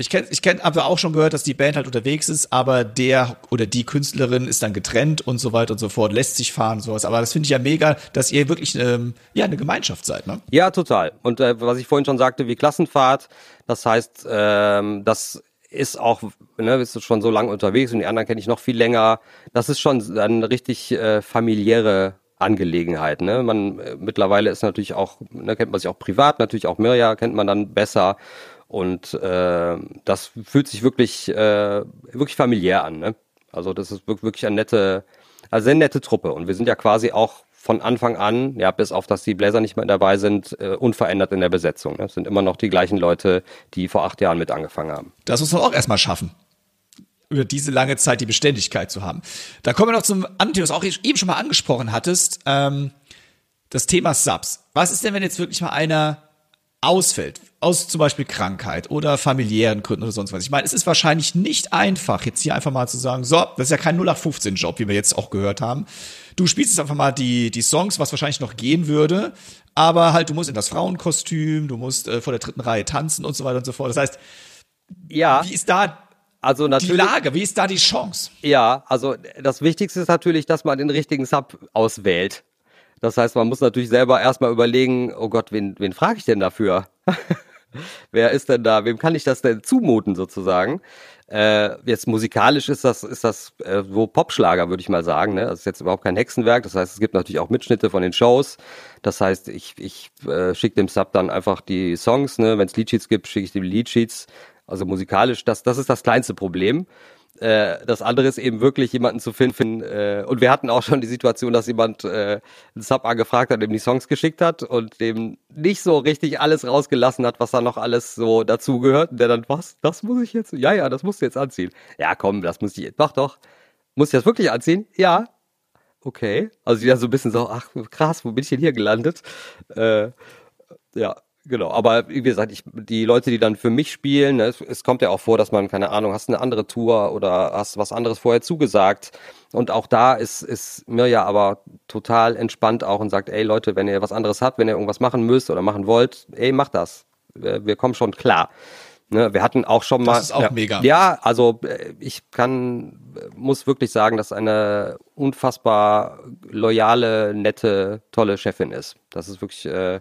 Ich kenne, ich kenn, aber auch schon gehört, dass die Band halt unterwegs ist, aber der oder die Künstlerin ist dann getrennt und so weiter und so fort, lässt sich fahren, sowas. Aber das finde ich ja mega, dass ihr wirklich ähm, ja eine Gemeinschaft seid, ne? Ja, total. Und äh, was ich vorhin schon sagte, wie Klassenfahrt, das heißt, ähm, das ist auch, ne, bist du schon so lange unterwegs und die anderen kenne ich noch viel länger. Das ist schon eine richtig äh, familiäre Angelegenheit. Ne? Man äh, mittlerweile ist natürlich auch, ne, kennt man sich auch privat, natürlich auch Mirja kennt man dann besser. Und äh, das fühlt sich wirklich, äh, wirklich familiär an. Ne? Also das ist wirk- wirklich eine nette, also sehr nette Truppe. Und wir sind ja quasi auch von Anfang an, ja, bis auf dass die Bläser nicht mehr dabei sind, äh, unverändert in der Besetzung. Ne? Es sind immer noch die gleichen Leute, die vor acht Jahren mit angefangen haben. Das muss man auch erstmal schaffen. Über diese lange Zeit die Beständigkeit zu haben. Da kommen wir noch zum anderen, was du auch eben schon mal angesprochen hattest, ähm, das Thema Subs. Was ist denn, wenn jetzt wirklich mal einer ausfällt, aus zum Beispiel Krankheit oder familiären Gründen oder sonst was. Ich meine, es ist wahrscheinlich nicht einfach, jetzt hier einfach mal zu sagen, so, das ist ja kein 0815-Job, wie wir jetzt auch gehört haben. Du spielst jetzt einfach mal die, die Songs, was wahrscheinlich noch gehen würde, aber halt, du musst in das Frauenkostüm, du musst äh, vor der dritten Reihe tanzen und so weiter und so fort. Das heißt, Ja, wie ist da also die natürlich. Lage, wie ist da die Chance? Ja, also das Wichtigste ist natürlich, dass man den richtigen Sub auswählt. Das heißt, man muss natürlich selber erstmal überlegen, oh Gott, wen, wen frage ich denn dafür? Wer ist denn da? Wem kann ich das denn zumuten sozusagen? Äh, jetzt musikalisch ist das ist das äh, so Popschlager, würde ich mal sagen. Ne? Das ist jetzt überhaupt kein Hexenwerk. Das heißt, es gibt natürlich auch Mitschnitte von den Shows. Das heißt, ich ich äh, schicke dem Sub dann einfach die Songs. Ne? Wenn es Leadsheets gibt, schicke ich dem Leadsheets. Also musikalisch, das das ist das kleinste Problem. Äh, das andere ist eben wirklich jemanden zu finden. Äh, und wir hatten auch schon die Situation, dass jemand äh, einen Sub angefragt hat, dem die Songs geschickt hat und dem nicht so richtig alles rausgelassen hat, was da noch alles so dazugehört. Und der dann, was, das muss ich jetzt? Ja, ja, das musst du jetzt anziehen. Ja, komm, das muss ich jetzt. Mach doch. Muss ich das wirklich anziehen? Ja. Okay. Also dann so ein bisschen so, ach krass, wo bin ich denn hier gelandet? Äh, ja, Genau, aber wie gesagt, ich, die Leute, die dann für mich spielen, ne, es, es kommt ja auch vor, dass man, keine Ahnung, hast eine andere Tour oder hast was anderes vorher zugesagt. Und auch da ist, ist Mirja aber total entspannt auch und sagt, ey Leute, wenn ihr was anderes habt, wenn ihr irgendwas machen müsst oder machen wollt, ey, macht das. Wir, wir kommen schon klar. Ne, wir hatten auch schon mal. Das ist auch ja, mega. Ja, also äh, ich kann, muss wirklich sagen, dass eine unfassbar loyale, nette, tolle Chefin ist. Das ist wirklich äh,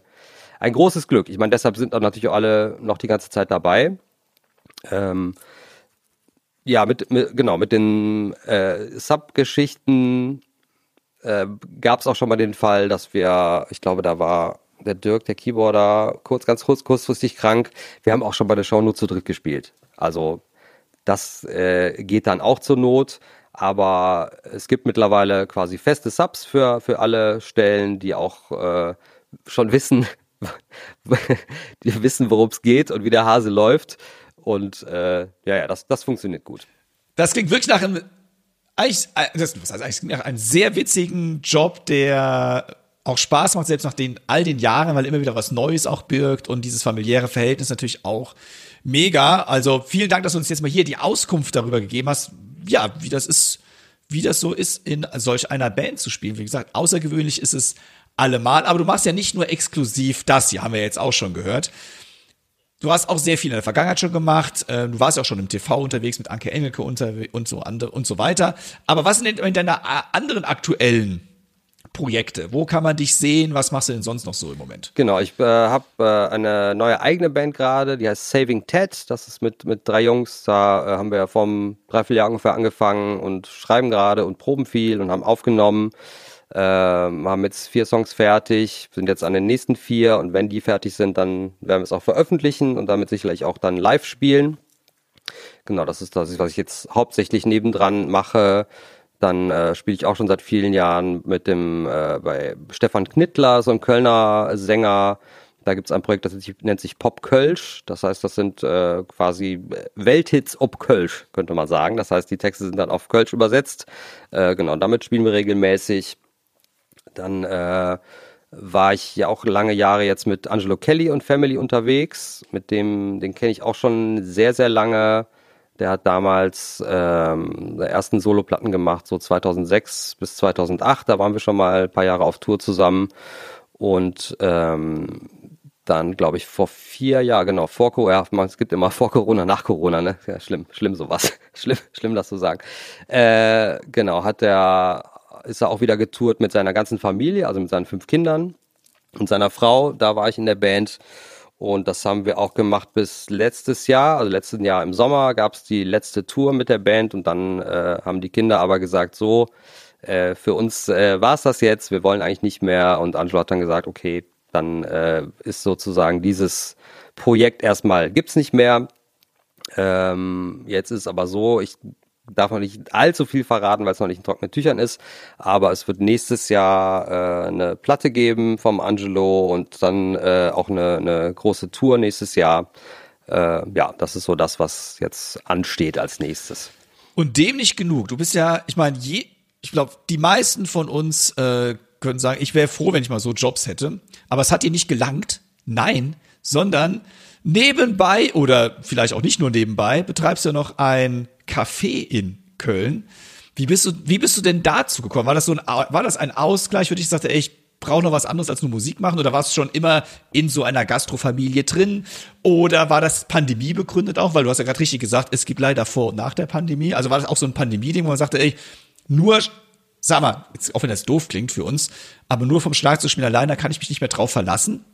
ein großes Glück. Ich meine, deshalb sind auch natürlich alle noch die ganze Zeit dabei. Ähm, ja, mit, mit genau mit den äh, Sub-Geschichten äh, gab es auch schon mal den Fall, dass wir, ich glaube, da war der Dirk, der Keyboarder, kurz, ganz kurz, kurzfristig krank. Wir haben auch schon bei der Show nur zu dritt gespielt. Also das äh, geht dann auch zur Not. Aber es gibt mittlerweile quasi feste Subs für, für alle Stellen, die auch äh, schon wissen, die wissen, worum es geht und wie der Hase läuft. Und äh, ja, ja, das, das funktioniert gut. Das klingt wirklich nach einem, eigentlich, äh, das, was nach einem sehr witzigen Job, der auch Spaß macht, selbst nach den, all den Jahren, weil immer wieder was Neues auch birgt und dieses familiäre Verhältnis natürlich auch mega. Also vielen Dank, dass du uns jetzt mal hier die Auskunft darüber gegeben hast, ja, wie das ist, wie das so ist, in solch einer Band zu spielen. Wie gesagt, außergewöhnlich ist es allemal, aber du machst ja nicht nur exklusiv das, hier haben wir jetzt auch schon gehört. Du hast auch sehr viel in der Vergangenheit schon gemacht. Äh, du warst ja auch schon im TV unterwegs mit Anke Engelke und so, und so weiter. Aber was sind denn in deiner anderen aktuellen Projekte? Wo kann man dich sehen? Was machst du denn sonst noch so im Moment? Genau, ich äh, habe äh, eine neue eigene Band gerade, die heißt Saving Ted. Das ist mit, mit drei Jungs. Da äh, haben wir vor einem Dreivierteljahr ungefähr angefangen und schreiben gerade und proben viel und haben aufgenommen. Ähm, haben jetzt vier Songs fertig, sind jetzt an den nächsten vier und wenn die fertig sind, dann werden wir es auch veröffentlichen und damit sicherlich auch dann live spielen. Genau, das ist das, was ich jetzt hauptsächlich nebendran mache. Dann äh, spiele ich auch schon seit vielen Jahren mit dem äh, bei Stefan Knittler, so ein Kölner Sänger. Da gibt's ein Projekt, das nennt sich Pop Kölsch. Das heißt, das sind äh, quasi Welthits ob Kölsch, könnte man sagen. Das heißt, die Texte sind dann auf Kölsch übersetzt. Äh, genau, damit spielen wir regelmäßig. Dann äh, war ich ja auch lange Jahre jetzt mit Angelo Kelly und Family unterwegs. Mit dem, den kenne ich auch schon sehr, sehr lange. Der hat damals ähm, ersten Soloplatten gemacht, so 2006 bis 2008. Da waren wir schon mal ein paar Jahre auf Tour zusammen. Und ähm, dann, glaube ich, vor vier Jahren, genau, vor Corona, es gibt immer vor Corona, nach Corona, ne? Ja, schlimm, schlimm sowas. schlimm, schlimm, das zu sagen. Äh, genau, hat der, ist er auch wieder getourt mit seiner ganzen Familie, also mit seinen fünf Kindern und seiner Frau. Da war ich in der Band. Und das haben wir auch gemacht bis letztes Jahr. Also letzten Jahr im Sommer gab es die letzte Tour mit der Band und dann äh, haben die Kinder aber gesagt, so, äh, für uns äh, war es das jetzt, wir wollen eigentlich nicht mehr. Und Angelo hat dann gesagt, okay, dann äh, ist sozusagen dieses Projekt erstmal, gibt's nicht mehr. Ähm, jetzt ist aber so, ich darf noch nicht allzu viel verraten, weil es noch nicht in trockenen Tüchern ist. Aber es wird nächstes Jahr äh, eine Platte geben vom Angelo und dann äh, auch eine, eine große Tour nächstes Jahr. Äh, ja, das ist so das, was jetzt ansteht als nächstes. Und dem nicht genug. Du bist ja, ich meine, je, ich glaube, die meisten von uns äh, können sagen, ich wäre froh, wenn ich mal so Jobs hätte. Aber es hat dir nicht gelangt. Nein, sondern nebenbei oder vielleicht auch nicht nur nebenbei betreibst du noch ein Café in Köln. Wie bist du, wie bist du denn dazu gekommen? War das so ein, war das ein Ausgleich für? Ich sagte, ey, ich brauche noch was anderes als nur Musik machen? Oder warst du schon immer in so einer Gastrofamilie drin? Oder war das Pandemie begründet auch? Weil du hast ja gerade richtig gesagt, es gibt leider vor und nach der Pandemie. Also war das auch so ein Pandemie-Ding, wo man sagte, ey, nur, sag mal, jetzt, auch wenn das doof klingt für uns, aber nur vom Schlagzeugspiel alleine kann ich mich nicht mehr drauf verlassen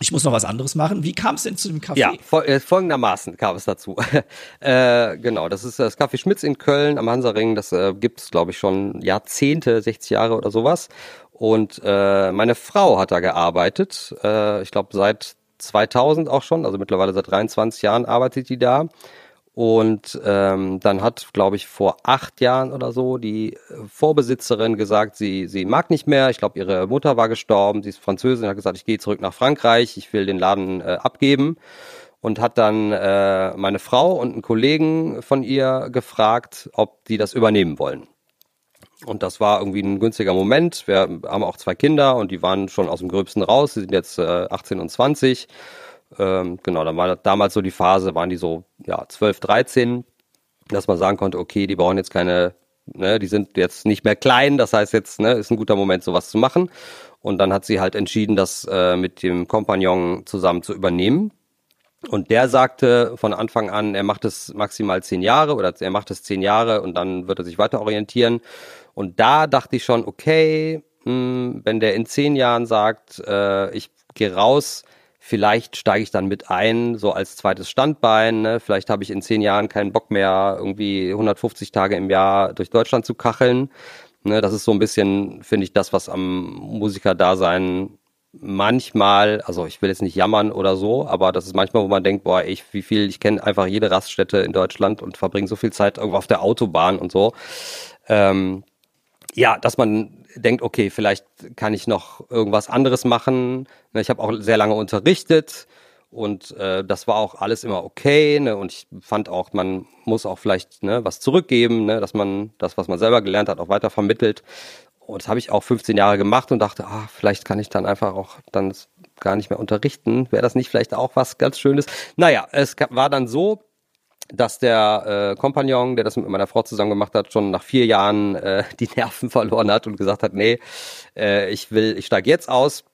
ich muss noch was anderes machen. Wie kam es denn zu dem Café? Ja, äh, folgendermaßen kam es dazu. äh, genau, das ist das Café Schmitz in Köln am Hansaring. Das äh, gibt es, glaube ich, schon Jahrzehnte, 60 Jahre oder sowas. Und äh, meine Frau hat da gearbeitet. Äh, ich glaube, seit 2000 auch schon, also mittlerweile seit 23 Jahren arbeitet die da. Und ähm, dann hat, glaube ich, vor acht Jahren oder so die äh, Vorbesitzerin gesagt, sie, sie mag nicht mehr. Ich glaube, ihre Mutter war gestorben, sie ist Französin, hat gesagt, ich gehe zurück nach Frankreich, ich will den Laden äh, abgeben. Und hat dann äh, meine Frau und einen Kollegen von ihr gefragt, ob die das übernehmen wollen. Und das war irgendwie ein günstiger Moment. Wir haben auch zwei Kinder und die waren schon aus dem Gröbsten raus. Sie sind jetzt äh, 18 und 20. Ähm, genau, da war damals so die Phase, waren die so ja 12, 13, dass man sagen konnte, okay, die brauchen jetzt keine, ne, die sind jetzt nicht mehr klein, das heißt jetzt, ne, ist ein guter Moment, sowas zu machen. Und dann hat sie halt entschieden, das äh, mit dem Kompagnon zusammen zu übernehmen. Und der sagte von Anfang an, er macht es maximal zehn Jahre oder er macht es zehn Jahre und dann wird er sich weiter orientieren. Und da dachte ich schon, okay, mh, hm, wenn der in zehn Jahren sagt, äh, ich gehe raus, vielleicht steige ich dann mit ein, so als zweites Standbein. Ne? Vielleicht habe ich in zehn Jahren keinen Bock mehr, irgendwie 150 Tage im Jahr durch Deutschland zu kacheln. Ne? Das ist so ein bisschen, finde ich, das, was am Musikerdasein manchmal, also ich will jetzt nicht jammern oder so, aber das ist manchmal, wo man denkt, boah, ich, wie viel, ich kenne einfach jede Raststätte in Deutschland und verbringe so viel Zeit irgendwo auf der Autobahn und so. Ähm, ja, dass man denkt, okay, vielleicht kann ich noch irgendwas anderes machen. Ne, ich habe auch sehr lange unterrichtet und äh, das war auch alles immer okay. Ne? Und ich fand auch, man muss auch vielleicht ne, was zurückgeben, ne? dass man das, was man selber gelernt hat, auch weiter vermittelt. Und das habe ich auch 15 Jahre gemacht und dachte, ah, vielleicht kann ich dann einfach auch dann gar nicht mehr unterrichten. Wäre das nicht vielleicht auch was ganz Schönes? Naja, es war dann so, dass der äh, Kompagnon, der das mit meiner Frau zusammen gemacht hat, schon nach vier Jahren äh, die Nerven verloren hat und gesagt hat, nee, äh, ich will, ich steige jetzt aus.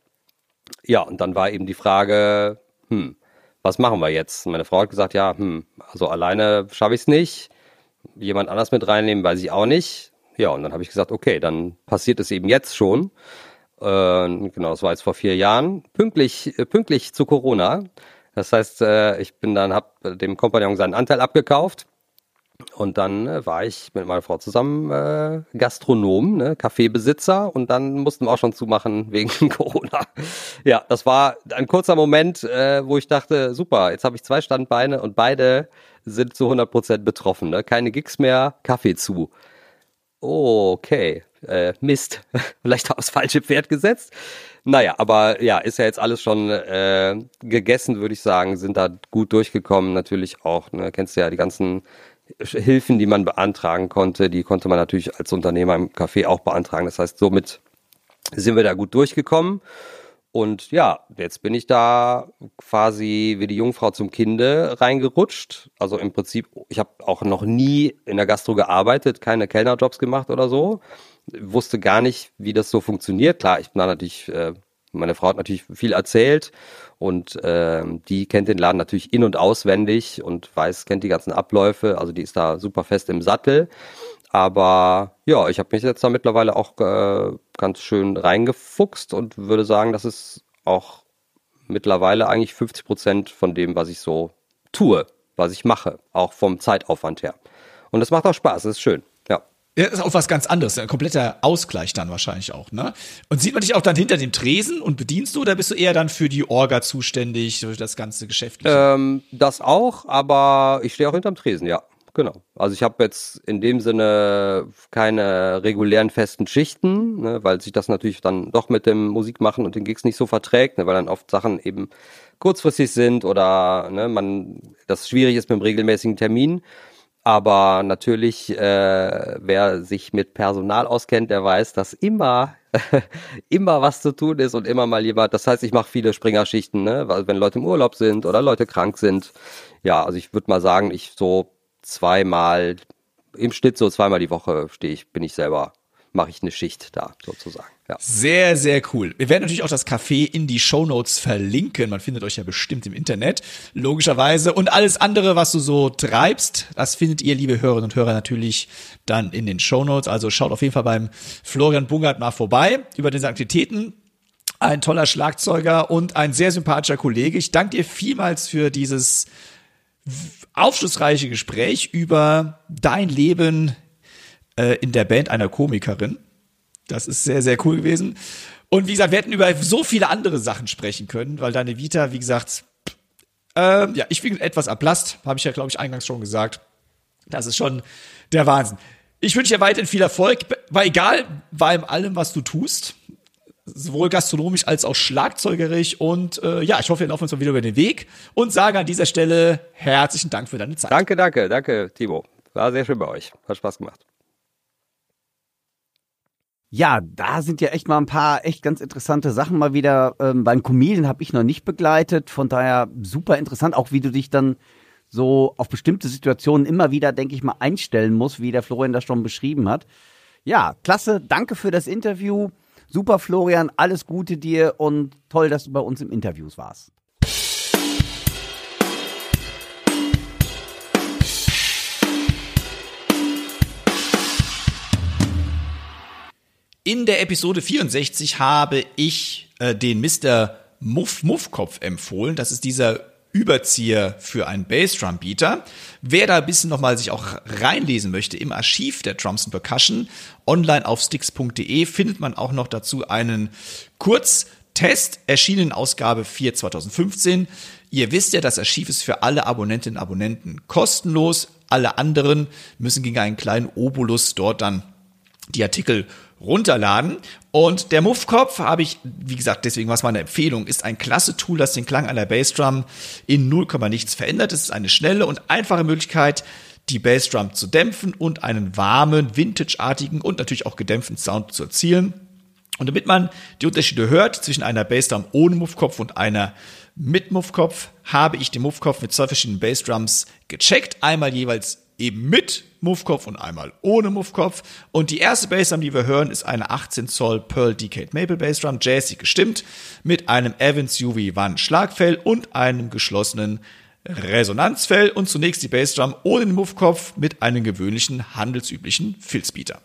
Ja, und dann war eben die Frage, hm, was machen wir jetzt? Meine Frau hat gesagt, ja, hm, also alleine schaffe ich es nicht. Jemand anders mit reinnehmen, weiß ich auch nicht. Ja, und dann habe ich gesagt, okay, dann passiert es eben jetzt schon. Äh, genau, das war jetzt vor vier Jahren, pünktlich, äh, pünktlich zu Corona. Das heißt, äh, ich bin dann, habe dem Kompagnon seinen Anteil abgekauft und dann äh, war ich mit meiner Frau zusammen äh, Gastronom, ne, Kaffeebesitzer und dann mussten wir auch schon zumachen wegen Corona. Ja, das war ein kurzer Moment, äh, wo ich dachte, super, jetzt habe ich zwei Standbeine und beide sind zu 100 Prozent betroffen. Ne? Keine Gigs mehr, Kaffee zu. Okay, äh, Mist, vielleicht aufs falsche Pferd gesetzt. Naja, aber ja, ist ja jetzt alles schon äh, gegessen, würde ich sagen, sind da gut durchgekommen. Natürlich auch, ne, kennst du ja die ganzen Hilfen, die man beantragen konnte, die konnte man natürlich als Unternehmer im Café auch beantragen. Das heißt, somit sind wir da gut durchgekommen. Und ja, jetzt bin ich da quasi wie die Jungfrau zum Kinde reingerutscht. Also im Prinzip, ich habe auch noch nie in der Gastro gearbeitet, keine Kellnerjobs gemacht oder so wusste gar nicht, wie das so funktioniert. Klar, ich bin da natürlich, äh, meine Frau hat natürlich viel erzählt und äh, die kennt den Laden natürlich in- und auswendig und weiß, kennt die ganzen Abläufe. Also die ist da super fest im Sattel. Aber ja, ich habe mich jetzt da mittlerweile auch äh, ganz schön reingefuchst und würde sagen, das ist auch mittlerweile eigentlich 50 Prozent von dem, was ich so tue, was ich mache, auch vom Zeitaufwand her. Und das macht auch Spaß, das ist schön. Ja, ist auch was ganz anderes, ein kompletter Ausgleich dann wahrscheinlich auch, ne? Und sieht man dich auch dann hinter dem Tresen und bedienst du oder bist du eher dann für die Orga zuständig, für das ganze Geschäftliche? Ähm, das auch, aber ich stehe auch hinterm Tresen, ja. Genau. Also ich habe jetzt in dem Sinne keine regulären festen Schichten, ne, weil sich das natürlich dann doch mit dem Musikmachen und den Gigs nicht so verträgt, ne, weil dann oft Sachen eben kurzfristig sind oder ne, man das schwierig ist mit dem regelmäßigen Termin. Aber natürlich, äh, wer sich mit Personal auskennt, der weiß, dass immer immer was zu tun ist und immer mal jemand. Das heißt, ich mache viele Springerschichten, ne? Weil wenn Leute im Urlaub sind oder Leute krank sind. Ja, also ich würde mal sagen, ich so zweimal im Schnitt so zweimal die Woche stehe ich, bin ich selber mache ich eine Schicht da sozusagen. Ja. Sehr, sehr cool. Wir werden natürlich auch das Café in die Show Notes verlinken. Man findet euch ja bestimmt im Internet, logischerweise. Und alles andere, was du so treibst, das findet ihr, liebe Hörerinnen und Hörer, natürlich dann in den Show Notes. Also schaut auf jeden Fall beim Florian Bungert mal vorbei über diese Aktivitäten. Ein toller Schlagzeuger und ein sehr sympathischer Kollege. Ich danke dir vielmals für dieses aufschlussreiche Gespräch über dein Leben äh, in der Band einer Komikerin. Das ist sehr, sehr cool gewesen. Und wie gesagt, wir hätten über so viele andere Sachen sprechen können, weil deine Vita, wie gesagt, äh, ja, ich bin etwas erblasst, habe ich ja, glaube ich, eingangs schon gesagt. Das ist schon der Wahnsinn. Ich wünsche dir weiterhin viel Erfolg, war egal bei allem, was du tust, sowohl gastronomisch als auch schlagzeugerisch. Und äh, ja, ich hoffe, wir laufen uns mal wieder über den Weg und sage an dieser Stelle herzlichen Dank für deine Zeit. Danke, danke, danke, Timo. War sehr schön bei euch. Hat Spaß gemacht. Ja, da sind ja echt mal ein paar echt ganz interessante Sachen mal wieder. Ähm, beim Comedian habe ich noch nicht begleitet, von daher super interessant, auch wie du dich dann so auf bestimmte Situationen immer wieder, denke ich mal, einstellen musst, wie der Florian das schon beschrieben hat. Ja, klasse, danke für das Interview. Super, Florian, alles Gute dir und toll, dass du bei uns im Interview warst. In der Episode 64 habe ich äh, den Mr. Muff Muffkopf empfohlen. Das ist dieser Überzieher für einen Bassdrum-Beater. Wer da ein bisschen nochmal sich auch reinlesen möchte im Archiv der Drums Percussion, online auf sticks.de findet man auch noch dazu einen Kurztest, erschienen in Ausgabe 4 2015. Ihr wisst ja, das Archiv ist für alle Abonnentinnen und Abonnenten kostenlos. Alle anderen müssen gegen einen kleinen Obolus dort dann die Artikel runterladen. Und der Muffkopf habe ich, wie gesagt, deswegen war es meine Empfehlung, ist ein klasse Tool, das den Klang einer Bassdrum in 0, nichts verändert. Es ist eine schnelle und einfache Möglichkeit, die Bassdrum zu dämpfen und einen warmen, vintageartigen und natürlich auch gedämpften Sound zu erzielen. Und damit man die Unterschiede hört zwischen einer Bassdrum ohne Muffkopf und einer mit Muffkopf, habe ich den Muffkopf mit zwei verschiedenen Bassdrums gecheckt. Einmal jeweils eben mit Muffkopf und einmal ohne Muffkopf. Und die erste Bassdrum, die wir hören, ist eine 18 Zoll Pearl Decade Maple Bassdrum, jazzig gestimmt, mit einem Evans UV One Schlagfell und einem geschlossenen Resonanzfell. Und zunächst die Bassdrum ohne den Muffkopf mit einem gewöhnlichen handelsüblichen Filzbeater.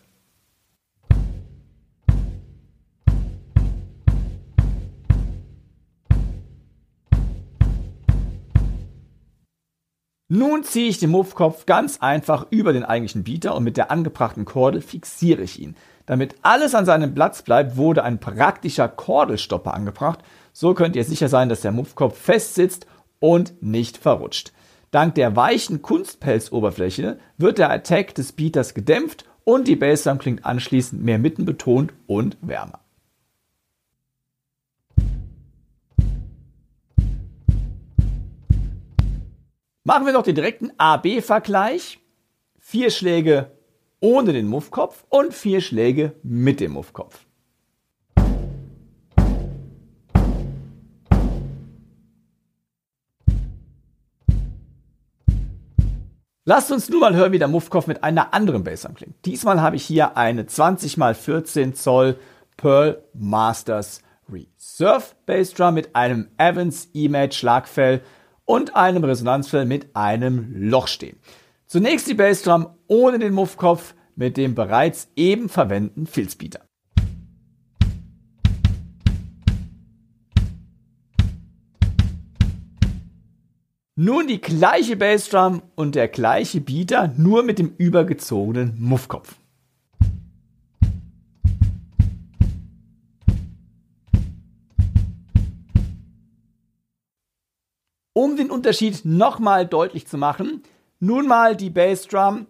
Nun ziehe ich den Muffkopf ganz einfach über den eigentlichen Beater und mit der angebrachten Kordel fixiere ich ihn. Damit alles an seinem Platz bleibt, wurde ein praktischer Kordelstopper angebracht. So könnt ihr sicher sein, dass der Muffkopf fest sitzt und nicht verrutscht. Dank der weichen Kunstpelzoberfläche wird der Attack des Beaters gedämpft und die Bassdrum klingt anschließend mehr mittenbetont und wärmer. Machen wir noch den direkten A-B-Vergleich. Vier Schläge ohne den Muffkopf und vier Schläge mit dem Muffkopf. Lasst uns nun mal hören, wie der Muffkopf mit einer anderen Bassdrum klingt. Diesmal habe ich hier eine 20 x 14 Zoll Pearl Masters Reserve Bassdrum mit einem Evans E-Match Schlagfell und einem Resonanzfell mit einem Loch stehen. Zunächst die Bassdrum ohne den Muffkopf mit dem bereits eben verwendeten Filzbeater. Nun die gleiche Bassdrum und der gleiche Beater, nur mit dem übergezogenen Muffkopf. Um den Unterschied nochmal deutlich zu machen, nun mal die Bassdrum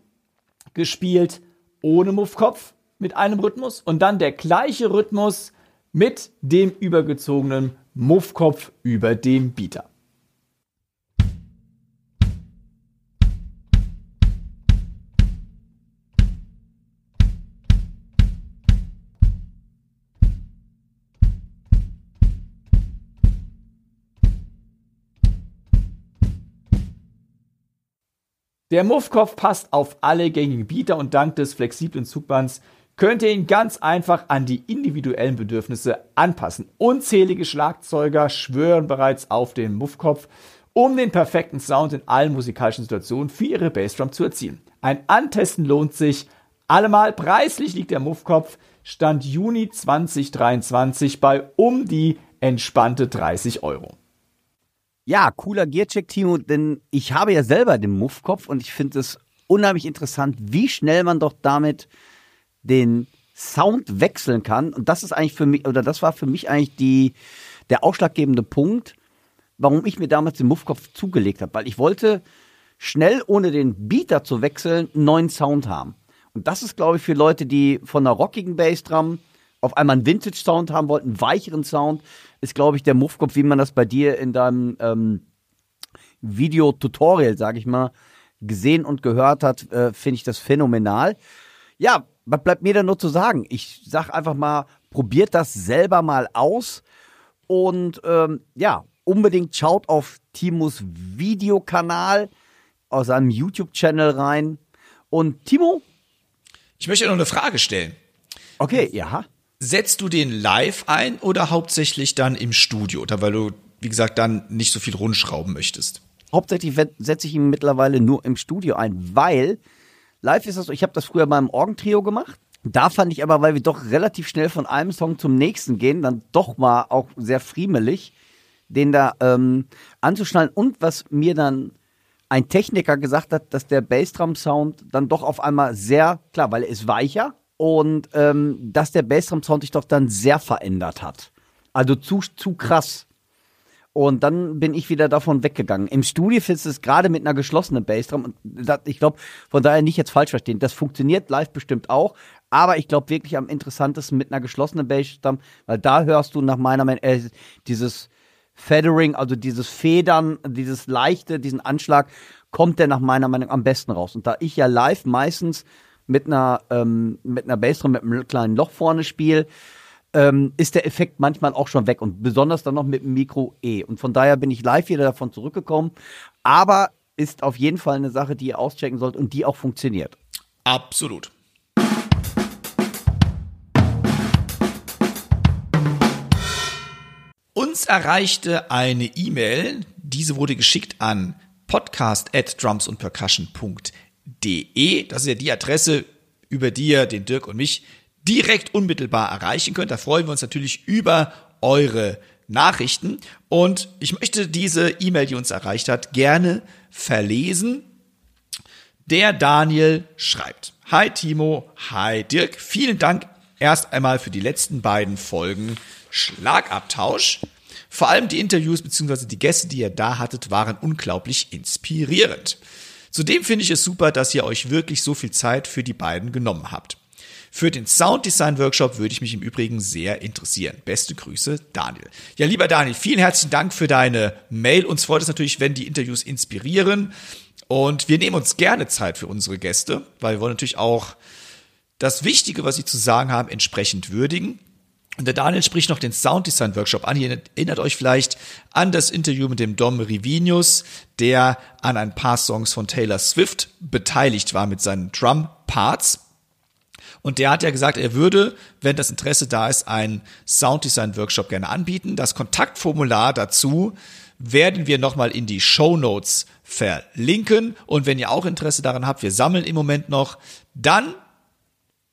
gespielt ohne Muffkopf mit einem Rhythmus und dann der gleiche Rhythmus mit dem übergezogenen Muffkopf über dem Beater. Der Muffkopf passt auf alle gängigen Bieter und dank des flexiblen Zugbands könnt ihr ihn ganz einfach an die individuellen Bedürfnisse anpassen. Unzählige Schlagzeuger schwören bereits auf den Muffkopf, um den perfekten Sound in allen musikalischen Situationen für ihre Bassdrum zu erzielen. Ein Antesten lohnt sich allemal. Preislich liegt der Muffkopf Stand Juni 2023 bei um die entspannte 30 Euro. Ja, cooler Gearcheck, Timo, denn ich habe ja selber den Muffkopf und ich finde es unheimlich interessant, wie schnell man doch damit den Sound wechseln kann. Und das ist eigentlich für mich, oder das war für mich eigentlich die, der ausschlaggebende Punkt, warum ich mir damals den Muffkopf zugelegt habe. Weil ich wollte schnell, ohne den Beater zu wechseln, einen neuen Sound haben. Und das ist, glaube ich, für Leute, die von einer rockigen Bassdrum auf einmal einen Vintage-Sound haben wollten, einen weicheren Sound, ist, glaube ich, der Muffkopf, wie man das bei dir in deinem ähm, Video-Tutorial, sage ich mal, gesehen und gehört hat, äh, finde ich das phänomenal. Ja, was bleibt mir denn nur zu sagen? Ich sag einfach mal, probiert das selber mal aus und ähm, ja, unbedingt schaut auf Timos Videokanal aus seinem YouTube-Channel rein. Und Timo? Ich möchte noch eine Frage stellen. Okay, ja. Setzt du den live ein oder hauptsächlich dann im Studio? Oder weil du, wie gesagt, dann nicht so viel rundschrauben möchtest? Hauptsächlich setze ich ihn mittlerweile nur im Studio ein, weil live ist das so, ich habe das früher beim Orgentrio gemacht. Da fand ich aber, weil wir doch relativ schnell von einem Song zum nächsten gehen, dann doch mal auch sehr friemelig, den da ähm, anzuschnallen. Und was mir dann ein Techniker gesagt hat, dass der Bassdrum-Sound dann doch auf einmal sehr, klar, weil er ist weicher und ähm, dass der Bassdrum-Sound sich doch dann sehr verändert hat. Also zu, zu krass. Und dann bin ich wieder davon weggegangen. Im Studio du es gerade mit einer geschlossenen Bassdrum. Und ich glaube, von daher nicht jetzt falsch verstehen. Das funktioniert live bestimmt auch. Aber ich glaube wirklich am interessantesten mit einer geschlossenen Bassdrum, weil da hörst du nach meiner Meinung äh, dieses Feathering, also dieses Federn, dieses leichte, diesen Anschlag, kommt der nach meiner Meinung am besten raus. Und da ich ja live meistens mit einer, ähm, mit einer Bassdrum mit einem kleinen Loch vorne spiele, ähm, ist der Effekt manchmal auch schon weg und besonders dann noch mit dem Mikro E. Und von daher bin ich live wieder davon zurückgekommen. Aber ist auf jeden Fall eine Sache, die ihr auschecken sollt und die auch funktioniert. Absolut. Uns erreichte eine E-Mail, diese wurde geschickt an podcast at drumsundpercussion.de. Das ist ja die Adresse, über die ihr den Dirk und mich direkt unmittelbar erreichen könnt. Da freuen wir uns natürlich über eure Nachrichten. Und ich möchte diese E-Mail, die uns erreicht hat, gerne verlesen. Der Daniel schreibt. Hi Timo, hi Dirk. Vielen Dank erst einmal für die letzten beiden Folgen Schlagabtausch. Vor allem die Interviews bzw. die Gäste, die ihr da hattet, waren unglaublich inspirierend. Zudem finde ich es super, dass ihr euch wirklich so viel Zeit für die beiden genommen habt. Für den Sounddesign Workshop würde ich mich im Übrigen sehr interessieren. Beste Grüße, Daniel. Ja, lieber Daniel, vielen herzlichen Dank für deine Mail. Uns freut es natürlich, wenn die Interviews inspirieren. Und wir nehmen uns gerne Zeit für unsere Gäste, weil wir wollen natürlich auch das Wichtige, was sie zu sagen haben, entsprechend würdigen. Und der Daniel spricht noch den Sounddesign Workshop an. Ihr erinnert euch vielleicht an das Interview mit dem Dom Rivinius, der an ein paar Songs von Taylor Swift beteiligt war mit seinen Drum Parts. Und der hat ja gesagt, er würde, wenn das Interesse da ist, einen Sounddesign Workshop gerne anbieten. Das Kontaktformular dazu werden wir nochmal in die Show Notes verlinken. Und wenn ihr auch Interesse daran habt, wir sammeln im Moment noch, dann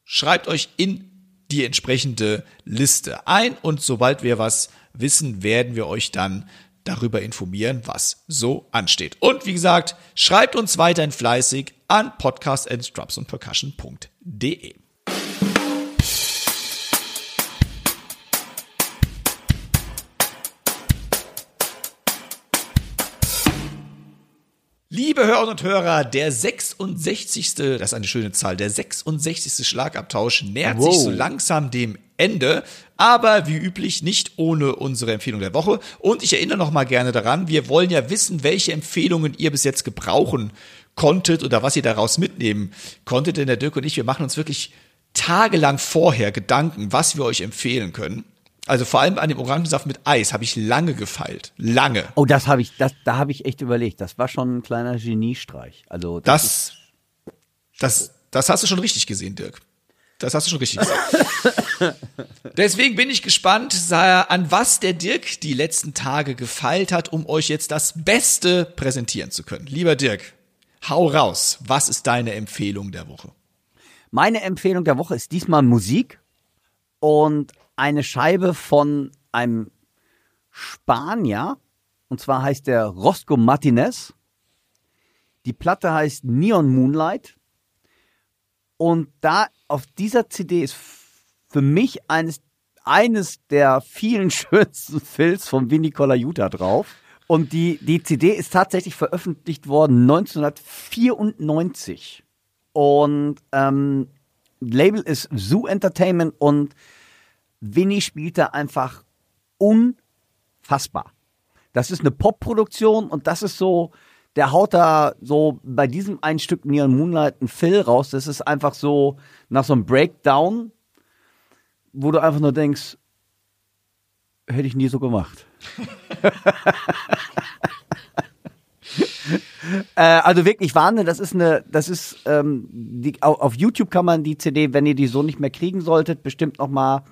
schreibt euch in die entsprechende Liste ein und sobald wir was wissen, werden wir euch dann darüber informieren, was so ansteht. Und wie gesagt, schreibt uns weiterhin fleißig an podcast@dropsandpercussion.de. Liebe Hörerinnen und Hörer, der 66. Das ist eine schöne Zahl. Der 66. Schlagabtausch nähert wow. sich so langsam dem Ende, aber wie üblich nicht ohne unsere Empfehlung der Woche. Und ich erinnere noch mal gerne daran, wir wollen ja wissen, welche Empfehlungen ihr bis jetzt gebrauchen konntet oder was ihr daraus mitnehmen konntet. Denn der Dirk und ich, wir machen uns wirklich tagelang vorher Gedanken, was wir euch empfehlen können. Also vor allem an dem Orangensaft mit Eis habe ich lange gefeilt. Lange. Oh, das habe ich, das, da habe ich echt überlegt. Das war schon ein kleiner Geniestreich. Also das, das, das, das hast du schon richtig gesehen, Dirk. Das hast du schon richtig gesagt. Deswegen bin ich gespannt, an was der Dirk die letzten Tage gefeilt hat, um euch jetzt das Beste präsentieren zu können. Lieber Dirk, hau raus. Was ist deine Empfehlung der Woche? Meine Empfehlung der Woche ist diesmal Musik und eine Scheibe von einem Spanier. Und zwar heißt der Rosco Martinez. Die Platte heißt Neon Moonlight. Und da auf dieser CD ist für mich eines, eines der vielen schönsten Filz von Vinny Colaiuta drauf. Und die, die CD ist tatsächlich veröffentlicht worden 1994. Und ähm, Label ist Zoo Entertainment und Winnie spielt da einfach unfassbar. Das ist eine Popproduktion und das ist so der haut da so bei diesem ein Stück Neon Moonlight ein Fill raus. Das ist einfach so nach so einem Breakdown, wo du einfach nur denkst, hätte ich nie so gemacht. äh, also wirklich Wahnsinn, das ist eine, das ist, ähm, die, auf, auf YouTube kann man die CD, wenn ihr die so nicht mehr kriegen solltet, bestimmt nochmal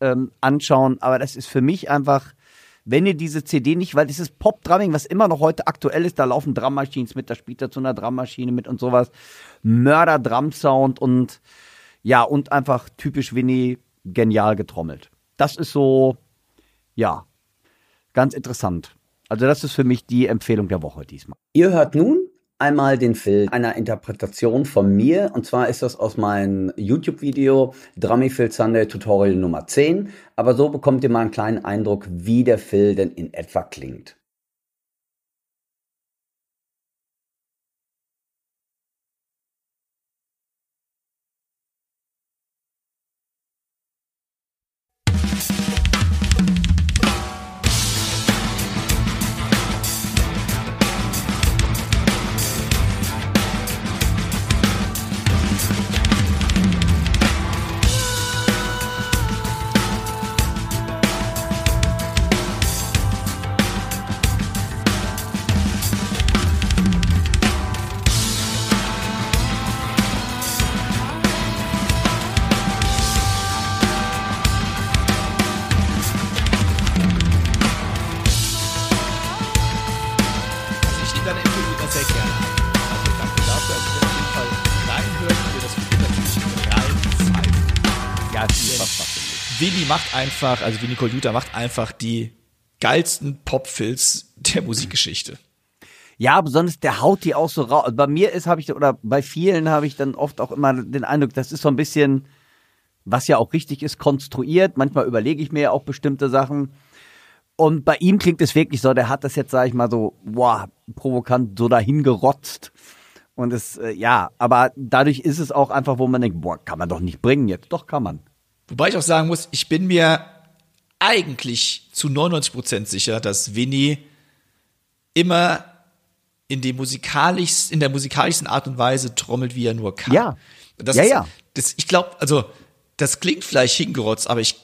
ähm, anschauen. Aber das ist für mich einfach, wenn ihr diese CD nicht, weil ist Pop-Drumming, was immer noch heute aktuell ist, da laufen Drummaschinen mit, da spielt er zu einer Drummaschine mit und sowas. Mörder-Drum-Sound und ja, und einfach typisch Winnie genial getrommelt. Das ist so, ja, ganz interessant. Also das ist für mich die Empfehlung der Woche diesmal. Ihr hört nun einmal den Film einer Interpretation von mir. Und zwar ist das aus meinem YouTube-Video Drummy Phil Sunday Tutorial Nummer 10. Aber so bekommt ihr mal einen kleinen Eindruck, wie der Phil denn in etwa klingt. Macht einfach, also Willi Coljuta macht einfach die geilsten Popfilz der Musikgeschichte. Ja, besonders der haut die auch so raus. Bei mir ist, habe ich, oder bei vielen habe ich dann oft auch immer den Eindruck, das ist so ein bisschen, was ja auch richtig ist, konstruiert. Manchmal überlege ich mir ja auch bestimmte Sachen. Und bei ihm klingt es wirklich so, der hat das jetzt, sage ich mal, so, boah, provokant so dahin gerotzt. Und es, äh, ja, aber dadurch ist es auch einfach, wo man denkt, boah, kann man doch nicht bringen jetzt. Doch, kann man. Wobei ich auch sagen muss, ich bin mir eigentlich zu 99% sicher, dass Winnie immer in, dem musikalisch, in der musikalischsten Art und Weise trommelt, wie er nur kann. Ja. Das Ja, ist, ja. Das, ich glaube, also, das klingt vielleicht hingerotzt, aber ich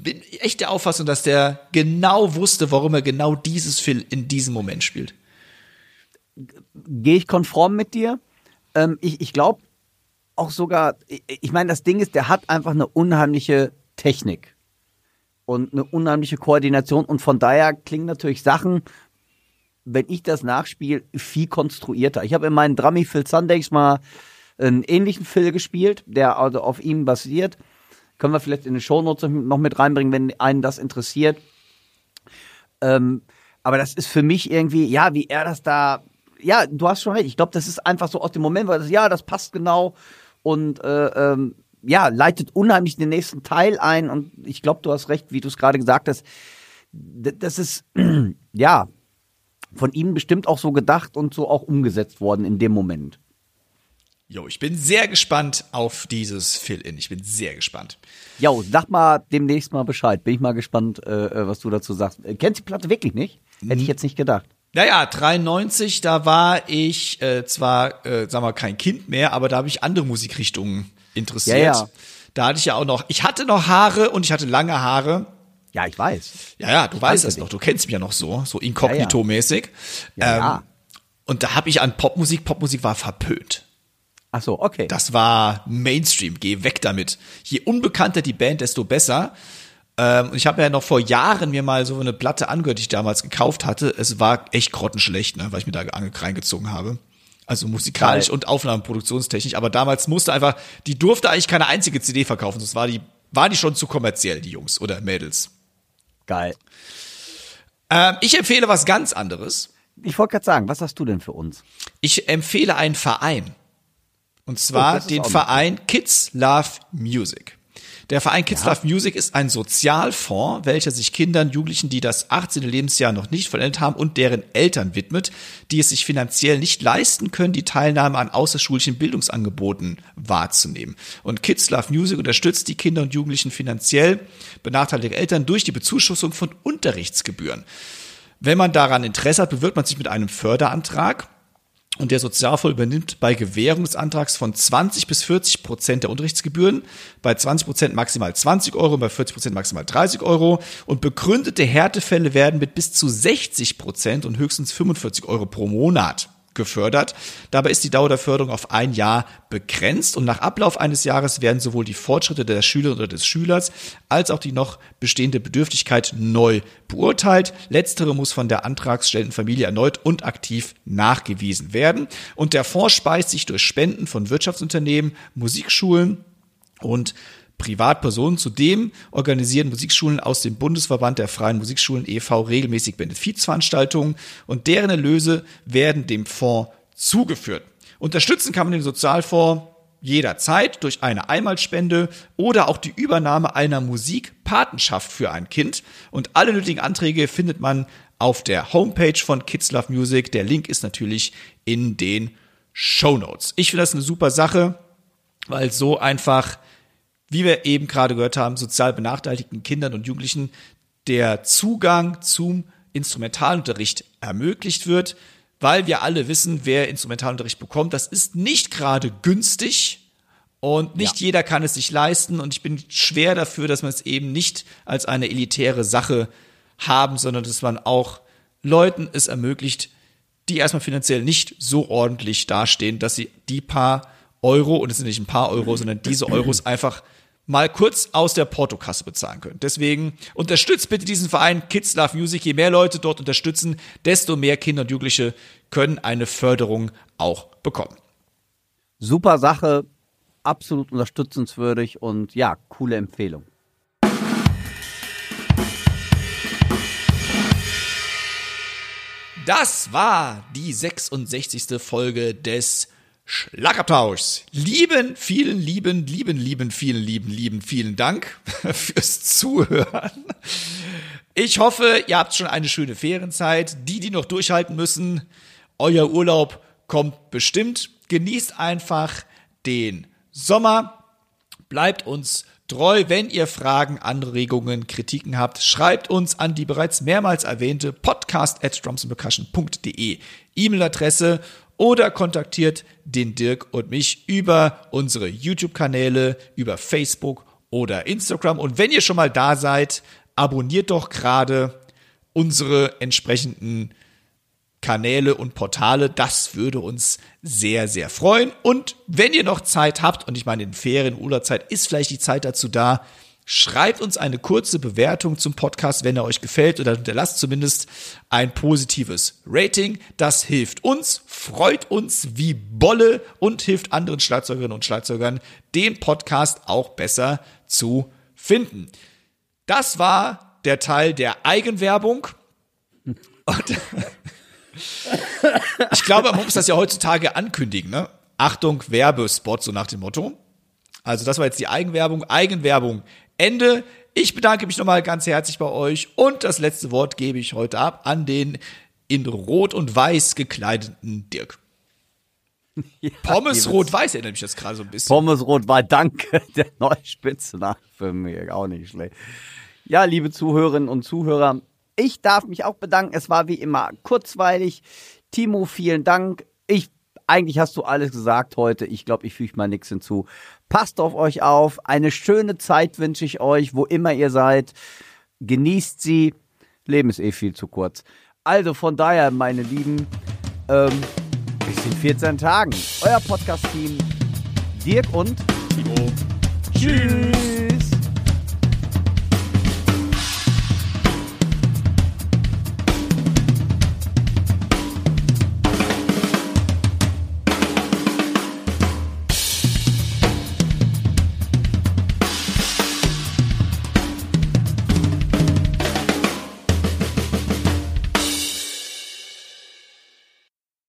bin echt der Auffassung, dass der genau wusste, warum er genau dieses Fill in diesem Moment spielt. gehe ich konform mit dir. Ähm, ich ich glaube auch sogar, ich, meine, das Ding ist, der hat einfach eine unheimliche Technik und eine unheimliche Koordination und von daher klingen natürlich Sachen, wenn ich das nachspiele, viel konstruierter. Ich habe in meinen Drummy Phil Sundays mal einen ähnlichen Phil gespielt, der also auf ihm basiert. Können wir vielleicht in den Shownotes noch mit reinbringen, wenn einen das interessiert. Ähm, aber das ist für mich irgendwie, ja, wie er das da, ja, du hast schon recht. Ich glaube, das ist einfach so aus dem Moment, weil das, ja, das passt genau und äh, ähm, ja, leitet unheimlich den nächsten Teil ein. Und ich glaube, du hast recht, wie du es gerade gesagt hast. Das ist, ja, von ihm bestimmt auch so gedacht und so auch umgesetzt worden in dem Moment. Jo, ich bin sehr gespannt auf dieses Fill-In. Ich bin sehr gespannt. Ja, sag mal demnächst mal Bescheid. Bin ich mal gespannt, äh, äh, was du dazu sagst. Äh, kennst du die Platte wirklich nicht? Hätte ich jetzt nicht gedacht. Naja, 93, da war ich äh, zwar, äh, sagen wir, kein Kind mehr, aber da habe ich andere Musikrichtungen interessiert. Ja, ja. Da hatte ich ja auch noch, ich hatte noch Haare und ich hatte lange Haare. Ja, ich weiß. Ja, ja, du weißt kannte es noch, du kennst mich ja noch so, so inkognito-mäßig. Ja, ähm, ja. Und da habe ich an Popmusik, Popmusik war verpönt. Ach so, okay. Das war Mainstream, geh weg damit. Je unbekannter die Band, desto besser. Ähm, und ich habe ja noch vor Jahren mir mal so eine Platte angehört, die ich damals gekauft hatte. Es war echt grottenschlecht, ne, weil ich mir da reingezogen habe. Also musikalisch Geil. und Aufnahmeproduktionstechnisch. Aber damals musste einfach, die durfte eigentlich keine einzige CD verkaufen, sonst war die, war die schon zu kommerziell, die Jungs oder Mädels. Geil. Ähm, ich empfehle was ganz anderes. Ich wollte gerade sagen, was hast du denn für uns? Ich empfehle einen Verein. Und Oh, zwar ist den Verein Kids Love Music. Der Verein Kids Love Music ist ein Sozialfonds, welcher sich Kindern, Jugendlichen, die das 18. Lebensjahr noch nicht vollendet haben und deren Eltern widmet, die es sich finanziell nicht leisten können, die Teilnahme an außerschulischen Bildungsangeboten wahrzunehmen. Und Kids Love Music unterstützt die Kinder und Jugendlichen finanziell benachteiligte Eltern durch die Bezuschussung von Unterrichtsgebühren. Wenn man daran Interesse hat, bewirbt man sich mit einem Förderantrag. Und der Sozialfonds übernimmt bei Gewährung des Antrags von 20 bis 40 Prozent der Unterrichtsgebühren, bei 20 Prozent maximal 20 Euro, bei 40 Prozent maximal 30 Euro. Und begründete Härtefälle werden mit bis zu 60 Prozent und höchstens 45 Euro pro Monat gefördert. Dabei ist die Dauer der Förderung auf ein Jahr begrenzt und nach Ablauf eines Jahres werden sowohl die Fortschritte der Schülerin oder des Schülers als auch die noch bestehende Bedürftigkeit neu beurteilt. Letztere muss von der antragstellenden Familie erneut und aktiv nachgewiesen werden. Und der Fonds speist sich durch Spenden von Wirtschaftsunternehmen, Musikschulen und Privatpersonen. Zudem organisieren Musikschulen aus dem Bundesverband der Freien Musikschulen e.V. regelmäßig Benefizveranstaltungen und deren Erlöse werden dem Fonds zugeführt. Unterstützen kann man den Sozialfonds jederzeit durch eine Einmalspende oder auch die Übernahme einer Musikpatenschaft für ein Kind. Und alle nötigen Anträge findet man auf der Homepage von Kids Love Music. Der Link ist natürlich in den Show Notes. Ich finde das eine super Sache, weil so einfach wie wir eben gerade gehört haben, sozial benachteiligten Kindern und Jugendlichen der Zugang zum Instrumentalunterricht ermöglicht wird, weil wir alle wissen, wer Instrumentalunterricht bekommt, das ist nicht gerade günstig und nicht ja. jeder kann es sich leisten und ich bin schwer dafür, dass man es eben nicht als eine elitäre Sache haben, sondern dass man auch Leuten es ermöglicht, die erstmal finanziell nicht so ordentlich dastehen, dass sie die paar Euro, und es sind nicht ein paar Euro, sondern diese Euros einfach mal kurz aus der Portokasse bezahlen können. Deswegen unterstützt bitte diesen Verein Kids Love Music. Je mehr Leute dort unterstützen, desto mehr Kinder und Jugendliche können eine Förderung auch bekommen. Super Sache, absolut unterstützenswürdig und ja, coole Empfehlung. Das war die 66. Folge des Schlagabtausch. Lieben, vielen, lieben, lieben, lieben, vielen, lieben, lieben, vielen Dank fürs Zuhören. Ich hoffe, ihr habt schon eine schöne Ferienzeit. Die, die noch durchhalten müssen, euer Urlaub kommt bestimmt. Genießt einfach den Sommer. Bleibt uns treu. Wenn ihr Fragen, Anregungen, Kritiken habt, schreibt uns an die bereits mehrmals erwähnte podcast at drumsandpercussion.de E-Mail-Adresse oder kontaktiert den Dirk und mich über unsere YouTube-Kanäle, über Facebook oder Instagram. Und wenn ihr schon mal da seid, abonniert doch gerade unsere entsprechenden Kanäle und Portale. Das würde uns sehr, sehr freuen. Und wenn ihr noch Zeit habt, und ich meine, in Ferien, Urlaubzeit ist vielleicht die Zeit dazu da, Schreibt uns eine kurze Bewertung zum Podcast, wenn er euch gefällt oder hinterlasst zumindest ein positives Rating. Das hilft uns, freut uns wie Bolle und hilft anderen Schlagzeugerinnen und Schlagzeugern, den Podcast auch besser zu finden. Das war der Teil der Eigenwerbung. Und ich glaube, man muss das ja heutzutage ankündigen, ne? Achtung, Werbespot, so nach dem Motto. Also das war jetzt die Eigenwerbung. Eigenwerbung Ende. Ich bedanke mich nochmal ganz herzlich bei euch und das letzte Wort gebe ich heute ab an den in Rot und Weiß gekleideten Dirk. Ja, Pommes Rot-Weiß erinnert mich jetzt gerade so ein bisschen. Pommes Rot-Weiß, danke. Der neue Spitzname für mich, auch nicht schlecht. Ja, liebe Zuhörerinnen und Zuhörer, ich darf mich auch bedanken. Es war wie immer kurzweilig. Timo, vielen Dank. Ich, eigentlich hast du alles gesagt heute. Ich glaube, ich füge mal nichts hinzu. Passt auf euch auf. Eine schöne Zeit wünsche ich euch, wo immer ihr seid. Genießt sie. Leben ist eh viel zu kurz. Also von daher, meine Lieben, ähm, bis in 14 Tagen. Euer Podcast-Team Dirk und Timo. Tschüss.